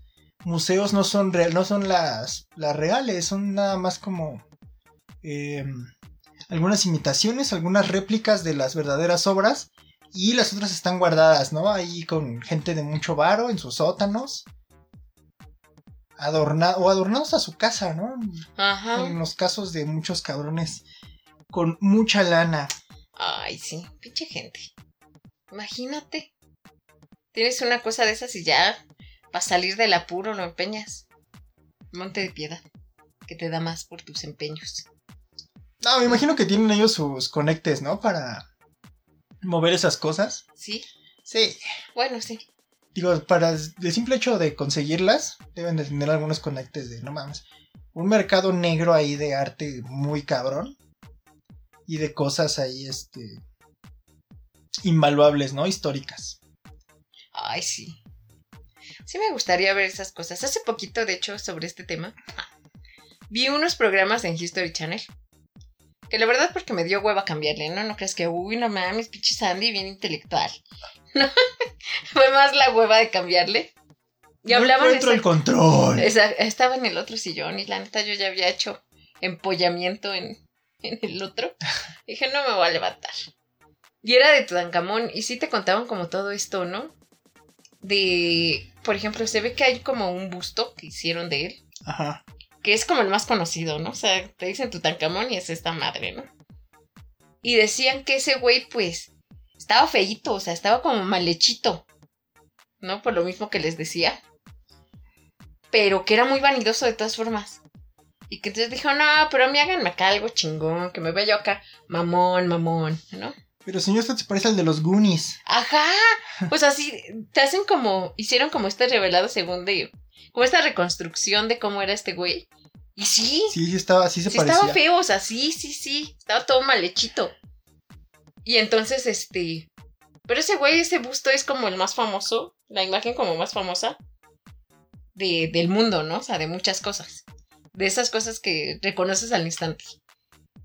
museos no son real, no son las, reales, son nada más como eh, algunas imitaciones, algunas réplicas de las verdaderas obras y las otras están guardadas, ¿no? Ahí con gente de mucho varo en sus sótanos. Adorna o adornados a su casa, ¿no? Ajá. En los casos de muchos cabrones con mucha lana. Ay, sí, pinche gente. Imagínate. Tienes una cosa de esas y ya, para salir del apuro, lo empeñas. Monte de piedad, que te da más por tus empeños. No, me imagino que tienen ellos sus conectes, ¿no? Para mover esas cosas. ¿Sí? Sí. Bueno, sí. Digo, para el simple hecho de conseguirlas, deben de tener algunos conectes de, no mames, un mercado negro ahí de arte muy cabrón. Y de cosas ahí, este, invaluables, ¿no? Históricas. Ay, sí. Sí me gustaría ver esas cosas. Hace poquito, de hecho, sobre este tema, vi unos programas en History Channel. Que la verdad porque me dio hueva cambiarle, ¿no? No crees que, uy, no mames, pinche Sandy, bien intelectual. No, fue más la hueva de cambiarle. Y No hablaban encuentro esa- el control. esa- estaba en el otro sillón y la neta yo ya había hecho empollamiento en, en el otro. Dije, no me voy a levantar. Y era de Tutankamón y sí te contaban como todo esto, ¿no? De, por ejemplo, se ve que hay como un busto que hicieron de él, Ajá. Que es como el más conocido, ¿no? O sea, te dicen Tutankamón y es esta madre, ¿no? Y decían que ese güey, pues, estaba feíto, o sea, estaba como mal hechito, ¿no? Por lo mismo que les decía. Pero que era muy vanidoso de todas formas. Y que entonces dijo, no, pero me háganme acá algo chingón, que me vea yo acá, mamón, mamón, ¿no? Pero señor, esto se parece al de los Goonies. Ajá. Pues así, te hacen como, hicieron como este revelado según de, como esta reconstrucción de cómo era este güey. Y sí, Sí, sí estaba, sí se sí parecía. estaba feo, o sea, sí, sí, sí, estaba todo mal hechito. Y entonces, este, pero ese güey, ese busto es como el más famoso, la imagen como más famosa de, del mundo, ¿no? O sea, de muchas cosas. De esas cosas que reconoces al instante.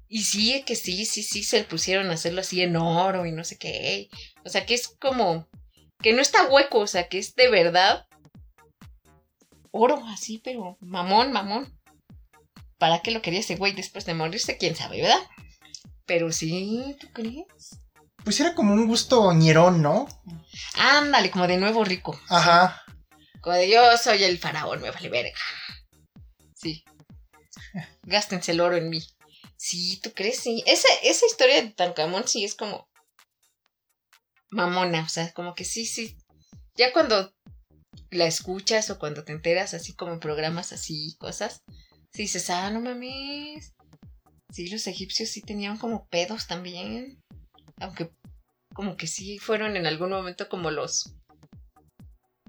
Y sí, que sí, sí, sí, se pusieron a hacerlo así en oro y no sé qué. O sea, que es como que no está hueco, o sea, que es de verdad oro, así, pero mamón, mamón. ¿Para qué lo quería ese güey después de morirse? ¿Quién sabe, verdad? Pero sí, ¿tú crees? Pues era como un gusto ñerón, ¿no? Ándale, como de nuevo rico. Ajá. Como de yo soy el faraón, me vale verga. Sí. Gástense el oro en mí. Sí, ¿tú crees? Sí. Esa, esa historia de Tancamón sí es como mamona, o sea, como que sí, sí. Ya cuando la escuchas o cuando te enteras así como programas así, cosas, sí dices, ah, no mames. Sí, los egipcios sí tenían como pedos también. Aunque como que sí fueron en algún momento como los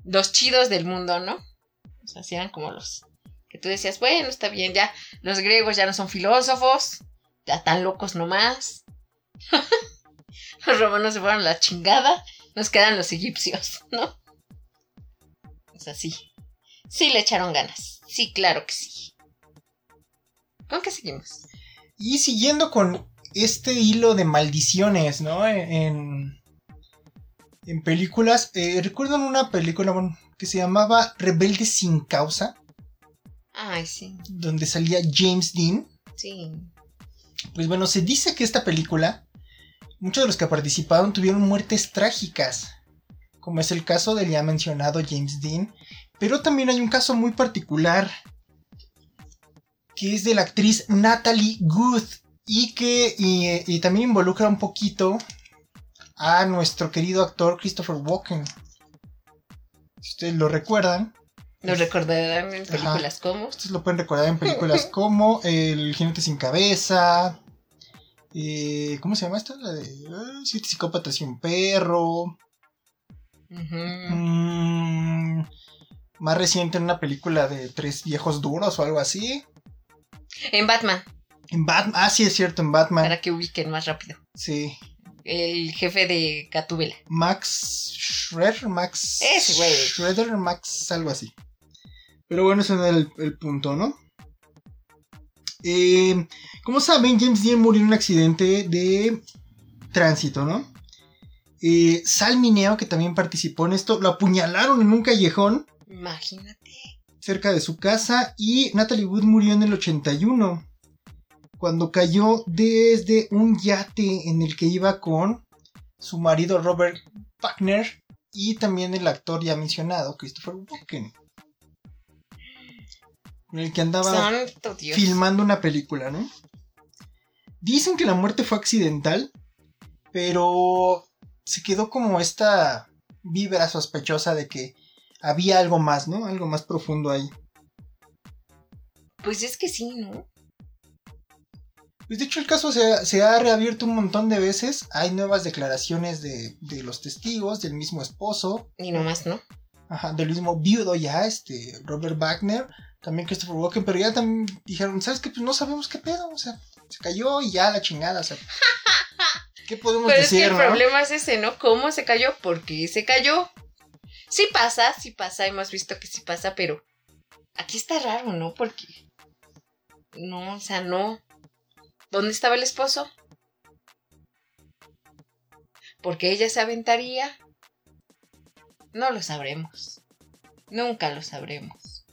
los chidos del mundo, ¿no? O sea, sí eran como los que tú decías, bueno, está bien, ya los griegos ya no son filósofos, ya tan locos nomás. los romanos se fueron a la chingada, nos quedan los egipcios, ¿no? O sea, sí. Sí le echaron ganas. Sí, claro que sí. ¿Con qué seguimos? Y siguiendo con este hilo de maldiciones, ¿no? En, en películas. Eh, ¿Recuerdan una película bueno, que se llamaba Rebelde sin causa? Ay, sí. Donde salía James Dean. Sí. Pues bueno, se dice que esta película, muchos de los que participaron tuvieron muertes trágicas. Como es el caso del ya mencionado James Dean. Pero también hay un caso muy particular. Que es de la actriz Natalie Good. Y que y, y también involucra un poquito a nuestro querido actor Christopher Walken. Si ustedes lo recuerdan. Lo recordarán en películas como. Ustedes lo pueden recordar en películas como El jinete sin cabeza. eh, ¿Cómo se llama esta? La de eh, Siete psicópatas y un perro. Mm, más reciente en una película de tres viejos duros o algo así. En Batman, En Batman. Ah, sí, es cierto, en Batman. para que ubiquen más rápido. Sí. El jefe de Gatúbela. Max Schroeder, Max. Ese güey. Schroeder, Max, algo así. Pero bueno, ese no era el, el punto, ¿no? Eh, como saben, James Dean murió en un accidente de tránsito, ¿no? Eh, Sal Mineo, que también participó en esto, lo apuñalaron en un callejón Imagínate. cerca de su casa y Natalie Wood murió en el 81 cuando cayó desde un yate en el que iba con su marido Robert Wagner y también el actor ya mencionado Christopher Walken con el que andaba Santo Dios. filmando una película, ¿no? Dicen que la muerte fue accidental, pero se quedó como esta vibra sospechosa de que había algo más, ¿no? Algo más profundo ahí. Pues es que sí, ¿no? Pues de hecho el caso se ha, se ha reabierto un montón de veces. Hay nuevas declaraciones de, de los testigos, del mismo esposo, Ni nomás, ¿no? ajá, del mismo viudo ya, este, Robert Wagner, también Christopher Walken, pero ya también dijeron, ¿sabes qué? Pues no sabemos qué pedo, o sea, se cayó y ya la chingada, o sea. ¿Qué podemos Pero es que el problema es ese, ¿no? ¿Cómo se cayó? ¿Por qué se cayó? Sí pasa, sí pasa, hemos visto que sí pasa, pero aquí está raro, ¿no? Porque... No, o sea, no. ¿Dónde estaba el esposo? ¿Por qué ella se aventaría? No lo sabremos. Nunca lo sabremos.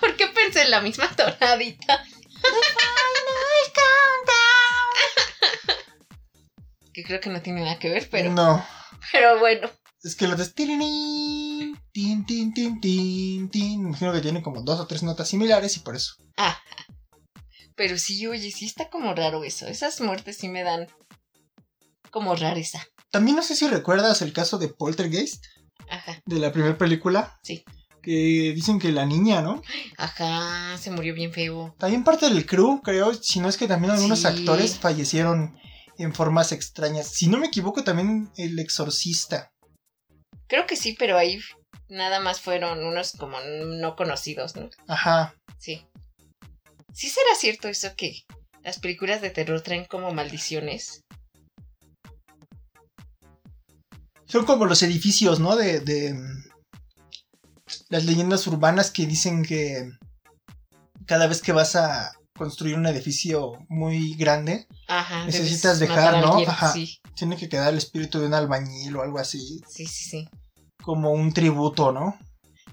¿Por qué pensé en la misma tonadita? Que creo que no tiene nada que ver, pero, No, pero bueno. es que lo de tin, tin, tin, tin, tin. Imagino que tiene como dos o tres notas similares y por eso. Ajá. Pero sí, oye, sí está como raro eso. Esas muertes sí me dan como rareza. También no sé si recuerdas el caso de Poltergeist, Ajá, de la primera película. Sí. Que dicen que la niña, ¿no? ajá, se murió bien feo. También parte del crew, creo, si no es que también algunos Sí. actores fallecieron en formas extrañas. Si no me equivoco, también el exorcista. Creo que sí, pero ahí nada más fueron unos como no conocidos, ¿no? Ajá. Sí. ¿Sí será cierto eso que las películas de terror traen como maldiciones? Son como los edificios, ¿no? De, de las leyendas urbanas que dicen que cada vez que vas a, construir un edificio muy grande, Ajá. Necesitas dejar, ¿no? alguien, Ajá. Sí, tiene que quedar el espíritu de un albañil o algo así, sí, sí, sí. como un tributo, ¿no?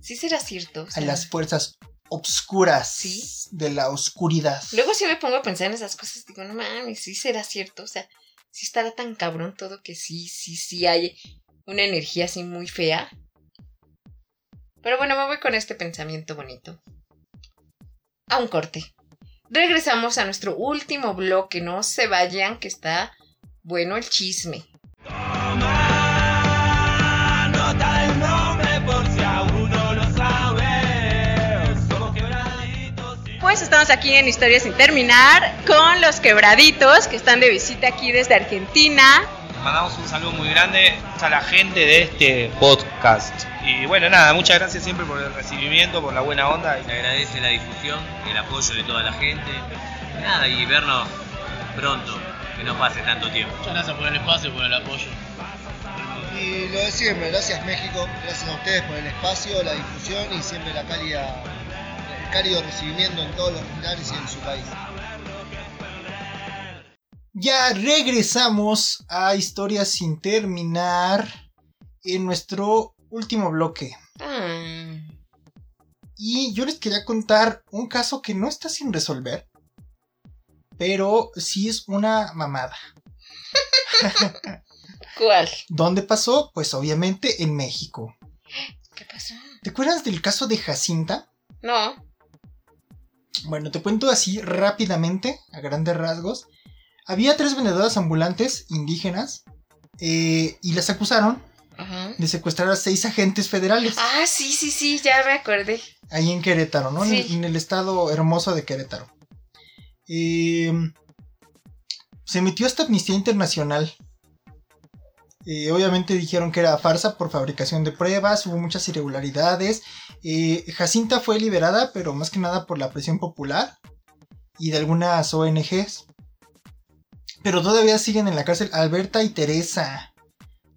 Sí será cierto. A las fuerzas obscuras Sí. de la oscuridad. Luego sí me pongo a pensar en esas cosas, digo, no mames, sí será cierto, o sea, sí estará tan cabrón todo que sí, sí, sí hay una energía así muy fea. Pero bueno, me voy con este pensamiento bonito. A un corte. Regresamos a nuestro último bloque, no se vayan, que está bueno el chisme. Nota del nombre por si aún no lo sabes. Somos quebraditos y Pues estamos aquí en Historias sin terminar con los quebraditos que están de visita aquí desde Argentina. Mandamos un saludo muy grande a la gente de este podcast. Y bueno, nada, muchas gracias siempre por el recibimiento, por la buena onda. Se agradece la difusión, el apoyo de toda la gente. Nada, y vernos pronto, que no pase tanto tiempo. Muchas gracias por el espacio y por el apoyo. Y lo de siempre, gracias México, gracias a ustedes por el espacio, la difusión y siempre la cálida, el cálido recibimiento en todos los lugares y en su país. Ya regresamos a Historias sin terminar en nuestro último bloque. Ah, Y yo les quería contar un caso que no está sin resolver, pero sí es una mamada. ¿Cuál? ¿Dónde pasó? Pues obviamente en México. ¿Qué pasó? ¿Te acuerdas del caso de Jacinta? No. Bueno, te cuento así rápidamente, a grandes rasgos. Había tres vendedoras ambulantes indígenas eh, y las acusaron Ajá. de secuestrar a seis agentes federales Ah, sí, sí, sí, ya me acordé. ahí en Querétaro, ¿no? En- Sí. En, el estado hermoso de Querétaro. Eh, se metió esta Amnistía Internacional. Eh, obviamente dijeron que era farsa por fabricación de pruebas, hubo muchas irregularidades. Eh, Jacinta fue liberada, pero más que nada por la presión popular y de algunas ONGs. Pero todavía siguen en la cárcel Alberta y Teresa.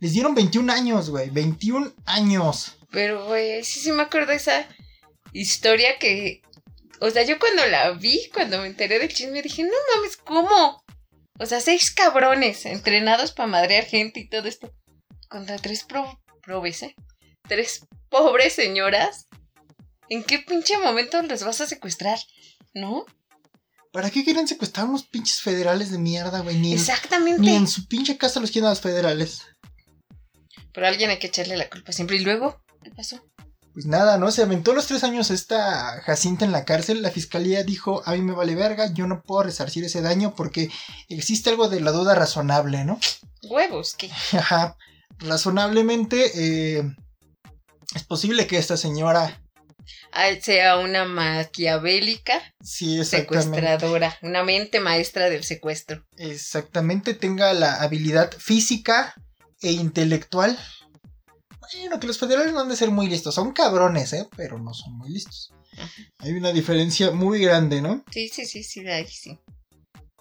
Les dieron 21 años, güey, 21 años. Pero, güey, sí, sí me acuerdo de esa historia que. O sea, yo cuando la vi, cuando me enteré del chisme, dije, no mames, ¿cómo? O sea, seis cabrones entrenados para madrear gente y todo esto. Contra tres pro, probes, ¿eh? Tres pobres señoras. ¿En qué pinche momento los vas a secuestrar? ¿No? ¿Para qué quieren secuestrar a unos pinches federales de mierda, güey? Ni en, Exactamente. ni en su pinche casa los quieren a los federales. Pero a alguien hay que echarle la culpa siempre. ¿Y luego? ¿Qué pasó? Pues nada, ¿no? Se aventó los tres años esta Jacinta en la cárcel. La fiscalía dijo, a mí me vale verga, yo no puedo resarcir ese daño porque existe algo de la duda razonable, ¿no? Huevos, ¿qué? Ajá. Razonablemente, eh, es posible que esta señora, Ah, sea una maquiavélica sí, secuestradora, una mente maestra del secuestro. exactamente tenga la habilidad física e intelectual. Bueno, que los federales no han de ser muy listos, son cabrones, ¿eh? Pero no son muy listos. Hay una diferencia muy grande, ¿no? Sí, sí, sí, sí, de ahí sí.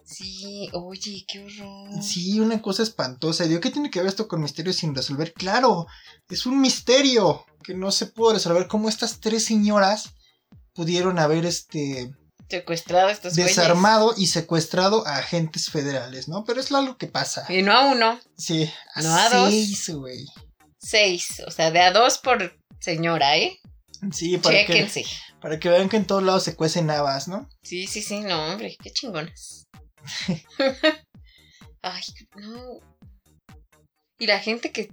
Sí, oye, qué horror. Sí, una cosa espantosa. Digo, ¿qué tiene que ver esto con misterios sin resolver? Claro, es un misterio que no se pudo resolver. ¿Cómo estas tres señoras pudieron haber este Secuestrado a estos güeyes. desarmado y secuestrado a agentes federales, ¿no? Pero es algo que pasa. Y no a uno, Sí, a No a dos. seis, güey. seis. O sea, de a dos por señora, ¿eh? Sí, para que, Chéquense. para que vean que en todos lados se cuecen habas, ¿no? Sí, sí, sí, no, hombre, qué chingonas. Ay, no. Y la gente que.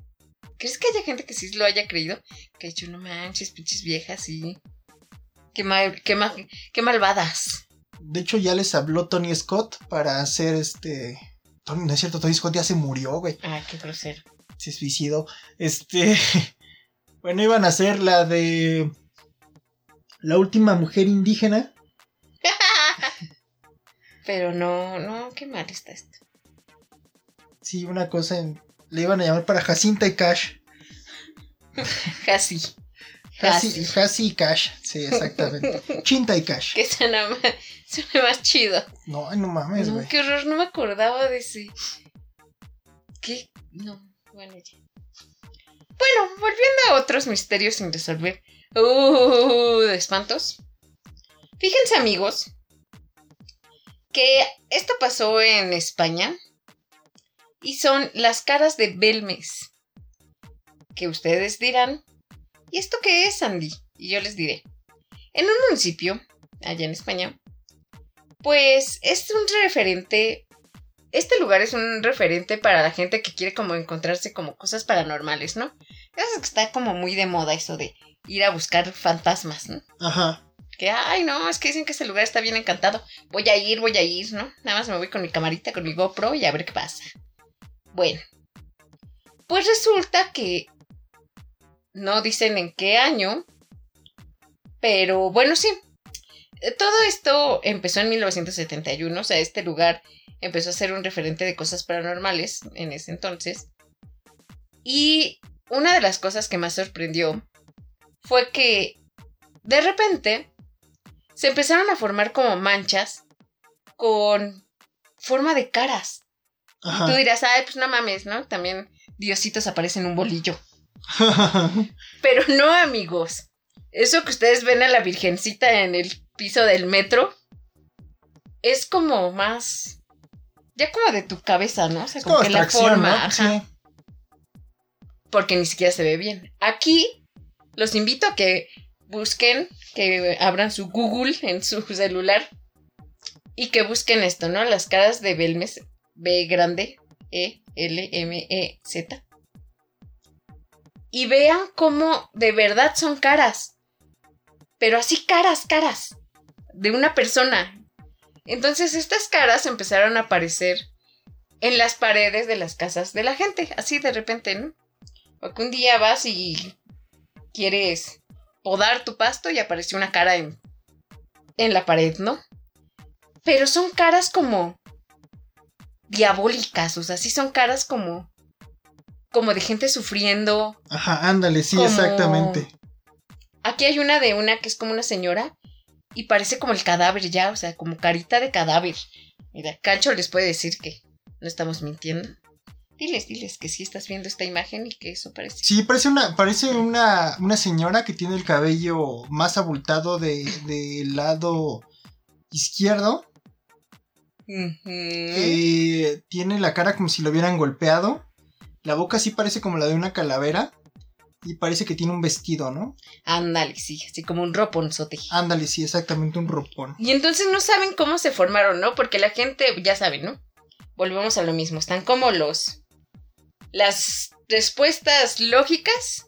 ¿Crees que haya gente que sí lo haya creído? Que ha dicho, no manches, pinches viejas, sí. Qué mal, qué mal, qué malvadas. De hecho, ya les habló Tony Scott para hacer este. Tony, no es cierto, Tony Scott ya se murió, güey. Ah, qué grosero. se suicidó. Este. Bueno, iban a hacer la de. La última mujer indígena. Pero no, no, qué mal está esto. Sí, una cosa. en- Le iban a llamar para Jacinta y Cash. Casi. Hasi, y Cash. Sí, exactamente. Chinta y Cash. Que suena más, suena más chido. No, no mames, No, güey. qué horror, no me acordaba de ese. ¿Qué? No, bueno, ya. Bueno, volviendo a otros misterios sin resolver. Uh, de espantos. Fíjense, amigos, que esto pasó en España y son las caras de Belmes. Que ustedes dirán, ¿y esto qué es, Andy? Y yo les diré. En un municipio, allá en España, pues es un referente. Este lugar es un referente para la gente que quiere como encontrarse como cosas paranormales, ¿no? Sabes que está como muy de moda eso de ir a buscar fantasmas, ¿no? Ajá. Que, ay, no, es que dicen que este lugar está bien encantado. Voy a ir, voy a ir, ¿no? Nada más me voy con mi camarita, con mi GoPro y a ver qué pasa. Bueno, pues resulta que no dicen en qué año, pero bueno, sí. Eh, Todo esto empezó en 1971, o sea, este lugar empezó a ser un referente de cosas paranormales en ese entonces. Y una de las cosas que más sorprendió fue que de repente se empezaron a formar como manchas con forma de caras. Tú dirás, ay, pues no mames, ¿no? También Diositos aparece en un bolillo. Pero no, amigos. Eso que ustedes ven a la Virgencita en el piso del metro es como más. Ya como de tu cabeza, ¿no? O sea, es como como que la forma. ¿no? ajá, Sí. Porque ni siquiera se ve bien. Aquí los invito a que busquen, que abran su Google en su celular y que busquen esto, ¿no? Las caras de Belmes, B grande, E, L, M, E, Z. Y vean cómo de verdad son caras. Pero así caras, caras. De una persona. Entonces estas caras empezaron a aparecer en las paredes de las casas de la gente. Así de repente, ¿no? O que un día vas y quieres podar tu pasto y apareció una cara en, en la pared, ¿no? Pero son caras como diabólicas, o sea, sí son caras como como de gente sufriendo. Ajá, ándale, sí, Como- exactamente. Aquí hay una de una que es como una señora y parece como el cadáver ya, o sea, como carita de cadáver. Mira, Cancho les puede decir que no estamos mintiendo. Diles, diles que sí estás viendo esta imagen y que eso parece. Sí, parece una, parece una, una señora que tiene el cabello más abultado de, del lado izquierdo. Eh, tiene la cara como si lo hubieran golpeado. La boca sí parece como la de una calavera. Y parece que tiene un vestido, ¿no? Ándale, sí, así como un roponzote. Ándale, sí, exactamente un ropón. Y entonces no saben cómo se formaron, ¿no? Porque la gente, ya saben, ¿no? Volvemos a lo mismo. Están como los. Las respuestas lógicas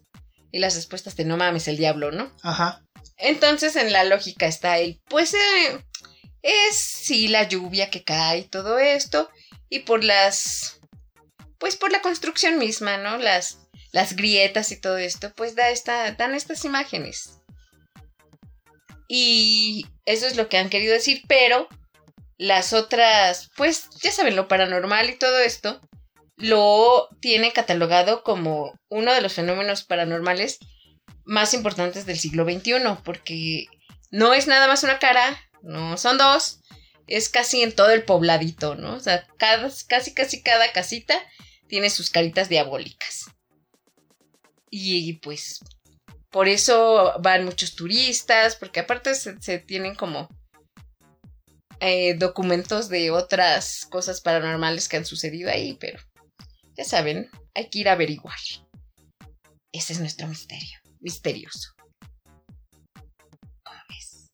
y las respuestas de no mames, el diablo, ¿no? Ajá. Entonces en la lógica está el. Pues eh, es sí la lluvia que cae y todo esto. Y por las. Pues por la construcción misma, ¿no? Las, las grietas y todo esto, pues da esta, dan estas imágenes. Y eso es lo que han querido decir, pero las otras, pues ya saben, lo paranormal y todo esto, lo tiene catalogado como uno de los fenómenos paranormales más importantes del siglo XXI, porque no es nada más una cara, no son dos, es casi en todo el pobladito, ¿no? O sea, casi, casi cada casita tiene sus caritas diabólicas. Y pues por eso van muchos turistas, porque aparte se, se tienen como eh, documentos de otras cosas paranormales que han sucedido ahí, pero ya saben, hay que ir a averiguar. Ese es nuestro misterio, misterioso. ¿Cómo ves?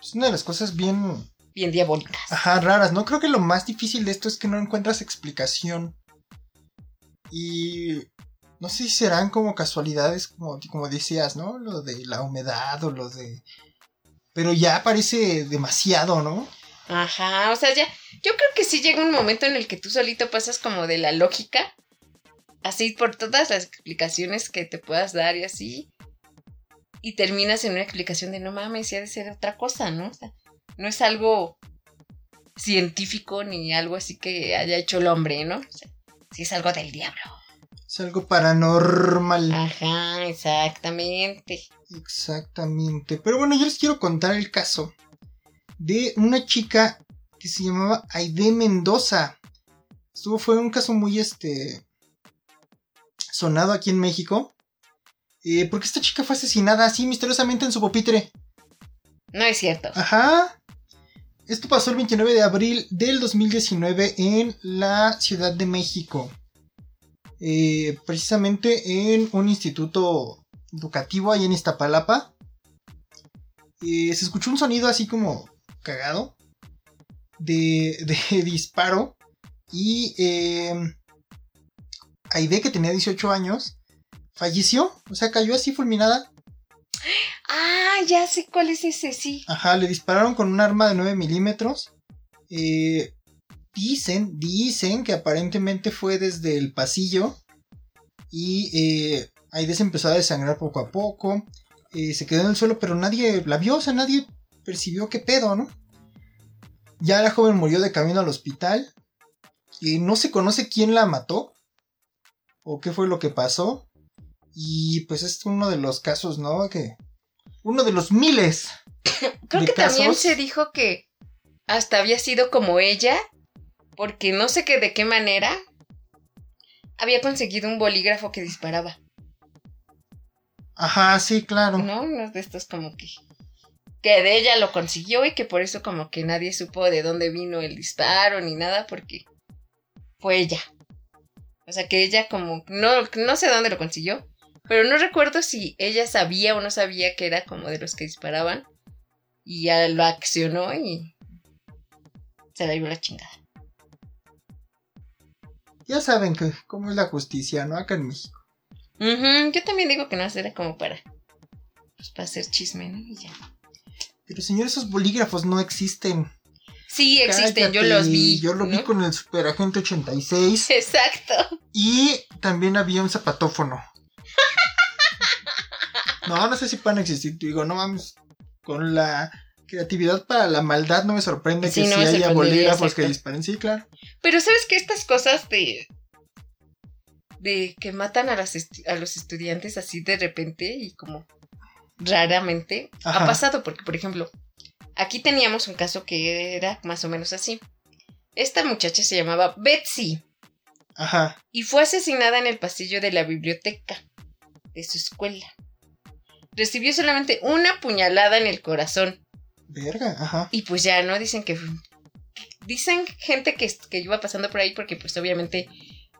Es una de las cosas bien, Bien diabólicas. ajá, raras, ¿no? Creo que lo más difícil de esto es que no encuentras explicación. Y no sé si serán como casualidades, como, como decías, ¿no? Lo de la humedad o lo de... Pero ya parece demasiado, ¿no? Ajá, o sea, ya, yo creo que sí llega un momento en el que tú solito pasas como de la lógica, así por todas las explicaciones que te puedas dar y así, y terminas en una explicación de no mames, ya de ser otra cosa, ¿no? O sea, no es algo científico ni algo así que haya hecho el hombre, ¿no? O sea, sí es algo del diablo. Es algo paranormal. Ajá, exactamente. Exactamente. Pero bueno, yo les quiero contar el caso de una chica que se llamaba Aide Mendoza. Estuvo, fue un caso muy este sonado aquí en México. eh, porque esta chica fue asesinada así misteriosamente en su pupitre. No es cierto. Ajá. Esto pasó el 29 de abril del 2019 en la Ciudad de México. Eh, precisamente en un instituto educativo ahí en Iztapalapa. Eh, se escuchó un sonido así como cagado de, de disparo. Y eh, Aide, que tenía 18 años, falleció. O sea, cayó así fulminada. Ah, ya sé cuál es ese, sí. Ajá, le dispararon con un arma de 9 milímetros. Eh, dicen, dicen que aparentemente fue desde el pasillo. Y eh, Aide se empezó a desangrar poco a poco. eh, se quedó en el suelo, pero nadie la vio, o sea, nadie percibió qué pedo, ¿no? Ya la joven murió de camino al hospital. Y no se conoce quién la mató. O qué fue lo que pasó. Y pues es uno de los casos, ¿no? Que. Uno de los miles. Creo de que también se dijo que hasta había sido como ella, porque no sé qué de qué manera había conseguido un bolígrafo que disparaba, Ajá, sí, claro. ¿no? Uno de estos como que que de ella lo consiguió y que por eso como que nadie supo de dónde vino el disparo ni nada porque fue ella. O sea que ella como no no sé dónde lo consiguió, pero no recuerdo si ella sabía o no sabía que era como de los que disparaban y ya lo accionó y se la llevó la chingada. Ya saben que cómo es la justicia, ¿no? Acá en México. Ujú, Yo también digo que no era como para pues para hacer chisme, ¿no? Y ya. Pero señor, esos bolígrafos no existen. Sí existen, yo los vi. Yo lo vi con el superagente 86. Exacto. Y también había un zapatófono. No, no sé si pueden existir. Digo, no mames. Con la creatividad para la maldad no me sorprende Sí, que no si haya bolígrafos que disparen. Sí, claro. Pero sabes que estas cosas de de que matan a, las a los estudiantes así de repente y como raramente Ajá. ha pasado porque por ejemplo aquí teníamos un caso que era más o menos así. Esta muchacha se llamaba Betsy Ajá. y fue asesinada en el pasillo de la biblioteca de su escuela. Recibió solamente una puñalada en el corazón Verga, ajá. y pues ya, ¿no? Dicen que. Dicen gente que, que iba pasando por ahí porque, pues obviamente,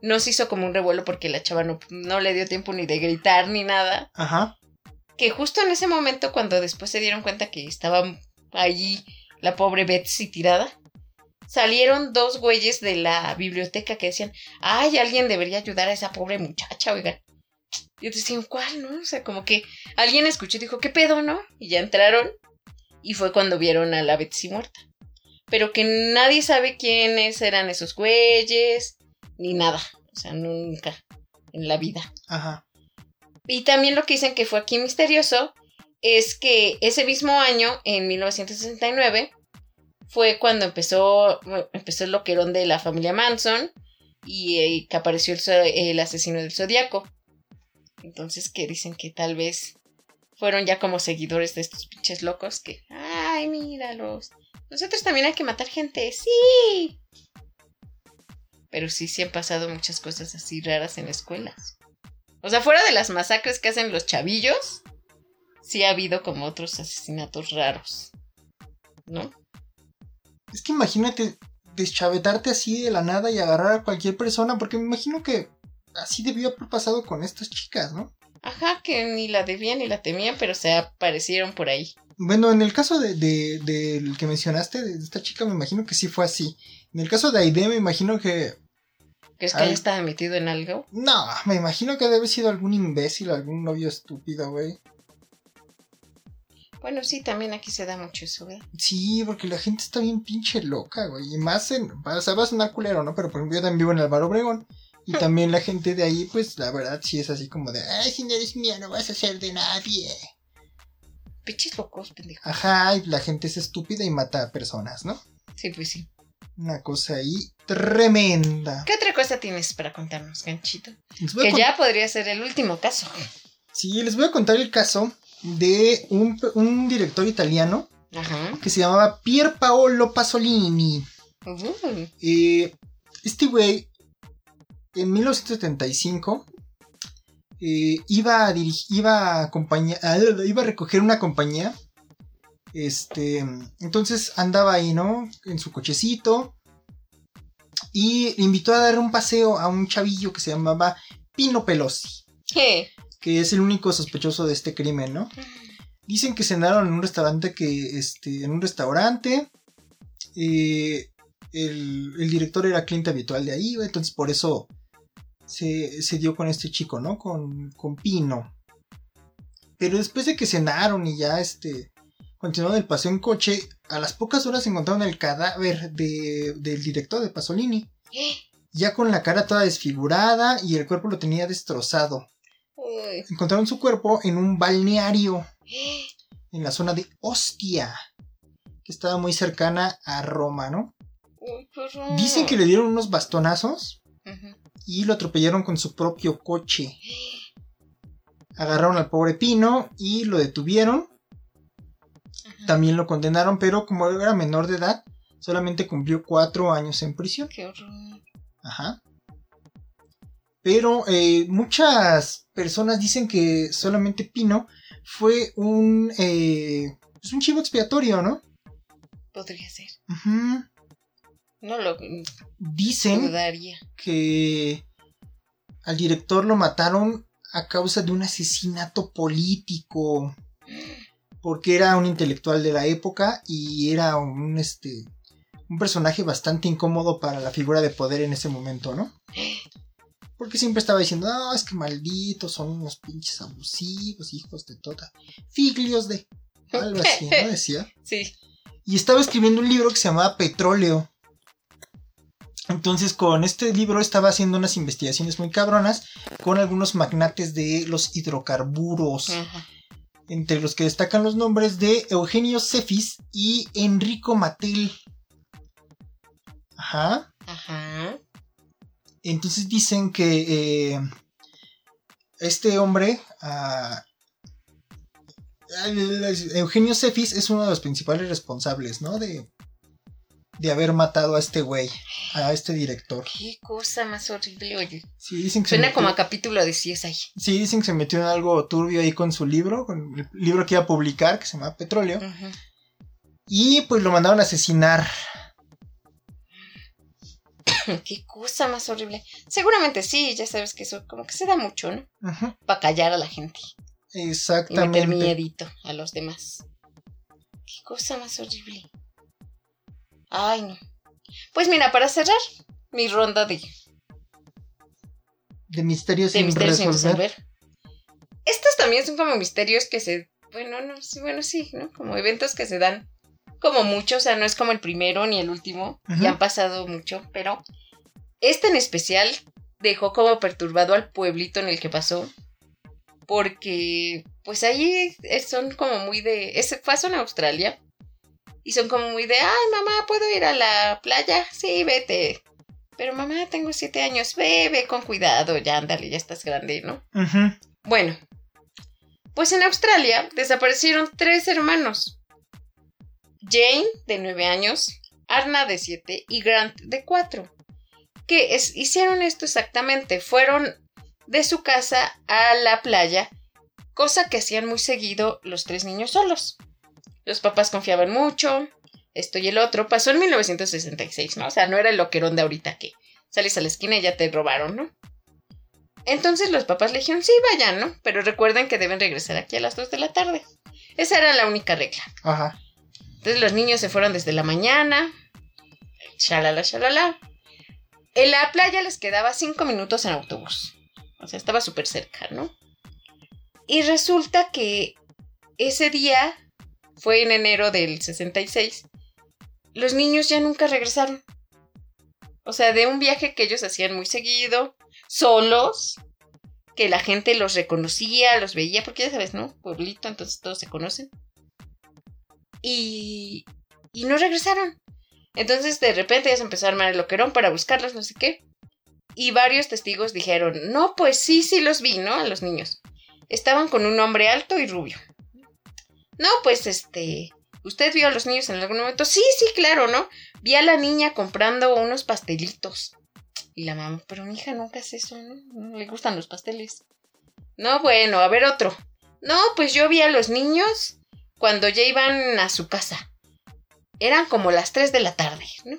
no se hizo como un revuelo porque la chava no, no le dio tiempo ni de gritar ni nada. Ajá. Que justo en ese momento, cuando después se dieron cuenta que estaba allí la pobre Betsy tirada, salieron dos güeyes de la biblioteca que decían: Ay, alguien debería ayudar a esa pobre muchacha, oigan. Y otros decían, ¿cuál, no? O sea, como que alguien escuchó y dijo, ¿qué pedo, no? Y ya entraron y fue cuando vieron a la Betsy muerta. Pero que nadie sabe quiénes eran esos güeyes, ni nada. O sea, nunca en la vida. Ajá. Y también lo que dicen que fue aquí misterioso es que ese mismo año, en 1969, fue cuando empezó, empezó el loquerón de la familia Manson y eh, que apareció el, el asesino del zodiaco. Entonces que dicen que tal vez fueron ya como seguidores de estos pinches locos que, ay, míralos. Nosotros también hay que matar gente, sí. Pero sí, sí han pasado muchas cosas así raras en escuelas. O sea, fuera de las masacres que hacen los chavillos, sí ha habido como otros asesinatos raros. ¿No? Es que imagínate deschavetarte así de la nada y agarrar a cualquier persona, porque me imagino que así debió haber pasado con estas chicas, ¿no? Ajá, que ni la debían ni la temían, pero se aparecieron por ahí. Bueno, en el caso de, de- del que mencionaste, de esta chica, me imagino que sí fue así. En el caso de Aide, me imagino que. ¿Crees que ella estaba metido en algo? No, me imagino que debe haber sido algún imbécil, algún novio estúpido, güey. Bueno, sí, también aquí se da mucho eso, ¿verdad? Sí, porque la gente está bien pinche loca, güey. Y más en. O sea, va a sonar culero, ¿no? Pero por ejemplo, yo también vivo en Álvaro Obregón. Y también la gente de ahí, pues la verdad sí es así como de. Ay, si no eres mía, no vas a ser de nadie. Pichis locos, pendejo. Ajá, y la gente es estúpida y mata a personas, ¿no? Sí, pues sí. Una cosa ahí tremenda. ¿Qué otra cosa tienes para contarnos, ganchito? Que con- ya podría ser el último caso. Sí, les voy a contar el caso de un, un director italiano Ajá. que se llamaba Pier Paolo Pasolini. Uh, Eh, este güey, en 1975, eh, iba, a iba, a ah, iba a recoger una compañía Este, entonces andaba ahí, ¿no? En su cochecito. Y le invitó a dar un paseo a un chavillo que se llamaba Pino Pelosi, ¿Qué? que es el único sospechoso de este crimen, ¿no? Dicen que cenaron en un restaurante que, este, en un restaurante. eh, el, el director era cliente habitual de ahí, entonces por eso se, se dio con este chico, ¿no? Con, con Pino. Pero después de que cenaron y ya, este, continuaron el paseo en coche, a las pocas horas encontraron el cadáver de, del director de Pasolini. Ya con la cara toda desfigurada y el cuerpo lo tenía destrozado. Encontraron su cuerpo en un balneario en la zona de Ostia, que estaba muy cercana a Roma, ¿no? Dicen que le dieron unos bastonazos Ujú. Y lo atropellaron con su propio coche. Agarraron al pobre Pino y lo detuvieron. También lo condenaron, pero como era menor de edad, solamente cumplió cuatro años en prisión. Qué horror. Ajá. Pero eh, muchas personas dicen que solamente Pino fue un, eh, pues un chivo expiatorio, ¿no? Podría ser. Ujú. No lo Dicen dudaría. que al director lo mataron a causa de un asesinato político. Porque era un intelectual de la época y era un este un personaje bastante incómodo para la figura de poder en ese momento, ¿no? Porque siempre estaba diciendo, no, es que malditos, son unos pinches abusivos, hijos de toda. Figlios de. Algo así, ¿no? Decía. Sí. Y estaba escribiendo un libro que se llamaba Petróleo. Entonces con este libro estaba haciendo unas investigaciones muy cabronas con algunos magnates de los hidrocarburos, Ajá. entre los que destacan los nombres de Eugenio Cefis y Enrico Mattel. Ajá. Ajá. Entonces dicen que eh, este hombre, ah, Eugenio Cefis, es uno de los principales responsables, ¿no? De, de haber matado a este güey, a este director. Qué cosa más horrible, oye. Sí, dicen que Suena metió- como a capítulo de CSI. Sí, dicen que se metió en algo turbio ahí con su libro, con el libro que iba a publicar, que se llama Petróleo. Y pues lo mandaron a asesinar. Qué cosa más horrible. Seguramente sí, ya sabes que eso como que se da mucho, ¿no? Ujú, Para callar a la gente y meter Exactamente. miedito a los demás. Qué cosa más horrible. Ay, no. Pues mira, para cerrar mi ronda de, De misterios de sin misterios sin resolver. Estos también son como misterios que se. Bueno, no, sí, bueno, sí, ¿no? Como eventos que se dan como mucho, o sea, no es como el primero ni el último, ya han pasado mucho, pero este en especial dejó como perturbado al pueblito en el que pasó, porque pues ahí es- son como muy de, ese pasó en Australia, y son como muy de, ay mamá, ¿puedo ir a la playa? Sí, vete. Pero mamá, tengo siete años, ve, ve con cuidado, ya ándale, ya estás grande, ¿no? Bueno, pues en Australia desaparecieron tres hermanos. Jane, de 9 años, Arna, de 7 y Grant, de 4. Que es- hicieron esto exactamente. Fueron de su casa a la playa, cosa que hacían muy seguido los tres niños solos. Los papás confiaban mucho, esto y el otro. Pasó en 1966, ¿no? O sea, no era el loquerón de ahorita que sales a la esquina y ya te robaron, ¿no? Entonces los papás le dijeron, sí, vayan, ¿no? Pero recuerden que deben regresar aquí a las 2 de la tarde. Esa era la única regla. Ajá. Entonces los niños se fueron desde la mañana. Shalala, shalala. En la playa les quedaba cinco minutos en autobús. O sea, estaba súper cerca, ¿no? Y resulta que ese día, fue en enero del 66, los niños ya nunca regresaron. O sea, de un viaje que ellos hacían muy seguido, solos, que la gente los reconocía, los veía, porque ya sabes, ¿no? Pueblito, entonces todos se conocen y, y no regresaron. Entonces de repente ya se empezó a armar el loquerón para buscarlos, no sé qué. Y varios testigos dijeron, no, pues sí, sí los vi, ¿no? A los niños. Estaban con un hombre alto y rubio. No, pues este, ¿usted vio a los niños en algún momento? Sí, sí, claro, ¿no? Vi a la niña comprando unos pastelitos. Y la mamá, pero mi hija nunca hace eso, ¿no? No le gustan los pasteles. No, bueno, a ver otro. No, pues yo vi a los niños cuando ya iban a su casa. Eran como las 3 de la tarde, ¿no?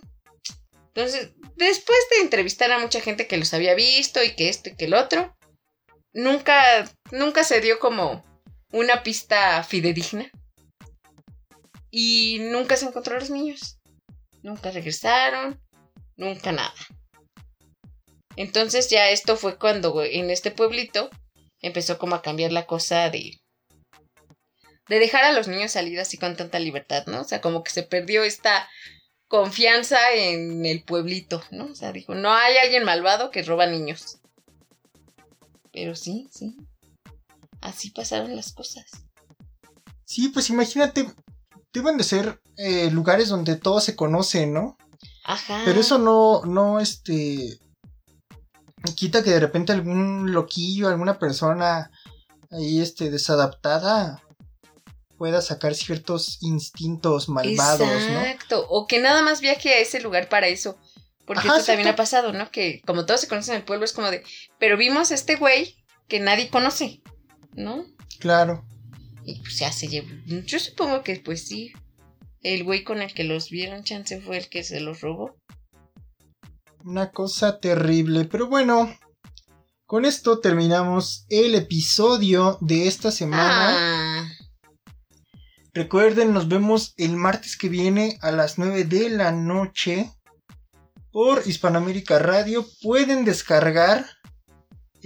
Entonces, después de entrevistar a mucha gente que los había visto y que esto y que el otro, nunca, nunca se dio como una pista fidedigna. Y nunca se encontró a los niños. Nunca regresaron, nunca nada. Entonces ya esto fue cuando en este pueblito empezó como a cambiar la cosa de de dejar a los niños salir así con tanta libertad, ¿no? O sea, como que se perdió esta confianza en el pueblito, ¿no? O sea, dijo, no hay alguien malvado que roba niños. Pero sí, sí. Así pasaron las cosas. Sí, pues imagínate, deben de ser eh, lugares donde todos se conocen, ¿no? Ajá. Pero eso no, no, este, quita que de repente algún loquillo, alguna persona ahí, este, desadaptada pueda sacar ciertos instintos malvados, ¿no? Exacto. O que nada más viaje a ese lugar para eso. Porque Ajá, esto también ha pasado, ¿no? Que como todos se conocen en el pueblo, es como de, pero vimos a este güey que nadie conoce, ¿no? Claro. Y pues ya se llevó. Yo supongo que pues sí. El güey con el que los vieron, chance fue el que se los robó. Una cosa terrible. Pero bueno, con esto terminamos el episodio de esta semana. Ah, Recuerden, nos vemos el martes que viene a las 9 de la noche por Hispanoamérica Radio. Pueden descargar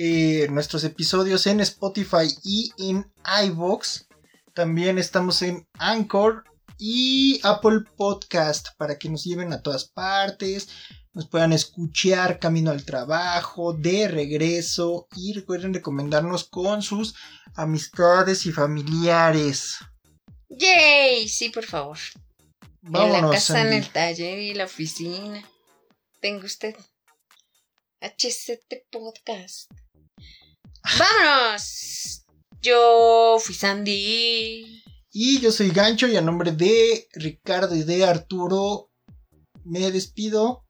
eh, nuestros episodios en Spotify y en iVoox. También estamos en Anchor y Apple Podcast para que nos lleven a todas partes. Nos puedan escuchar camino al trabajo, de regreso. Y recuerden recomendarnos con sus amistades y familiares. ¡Yay! Sí, por favor. en la Vámonos, casa, en el taller y la oficina. Tenga usted. HCT Podcast. ¡Vámonos! Yo fui Sandy. Y yo soy Gancho y a nombre de Ricardo y de Arturo me despido.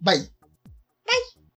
Bye.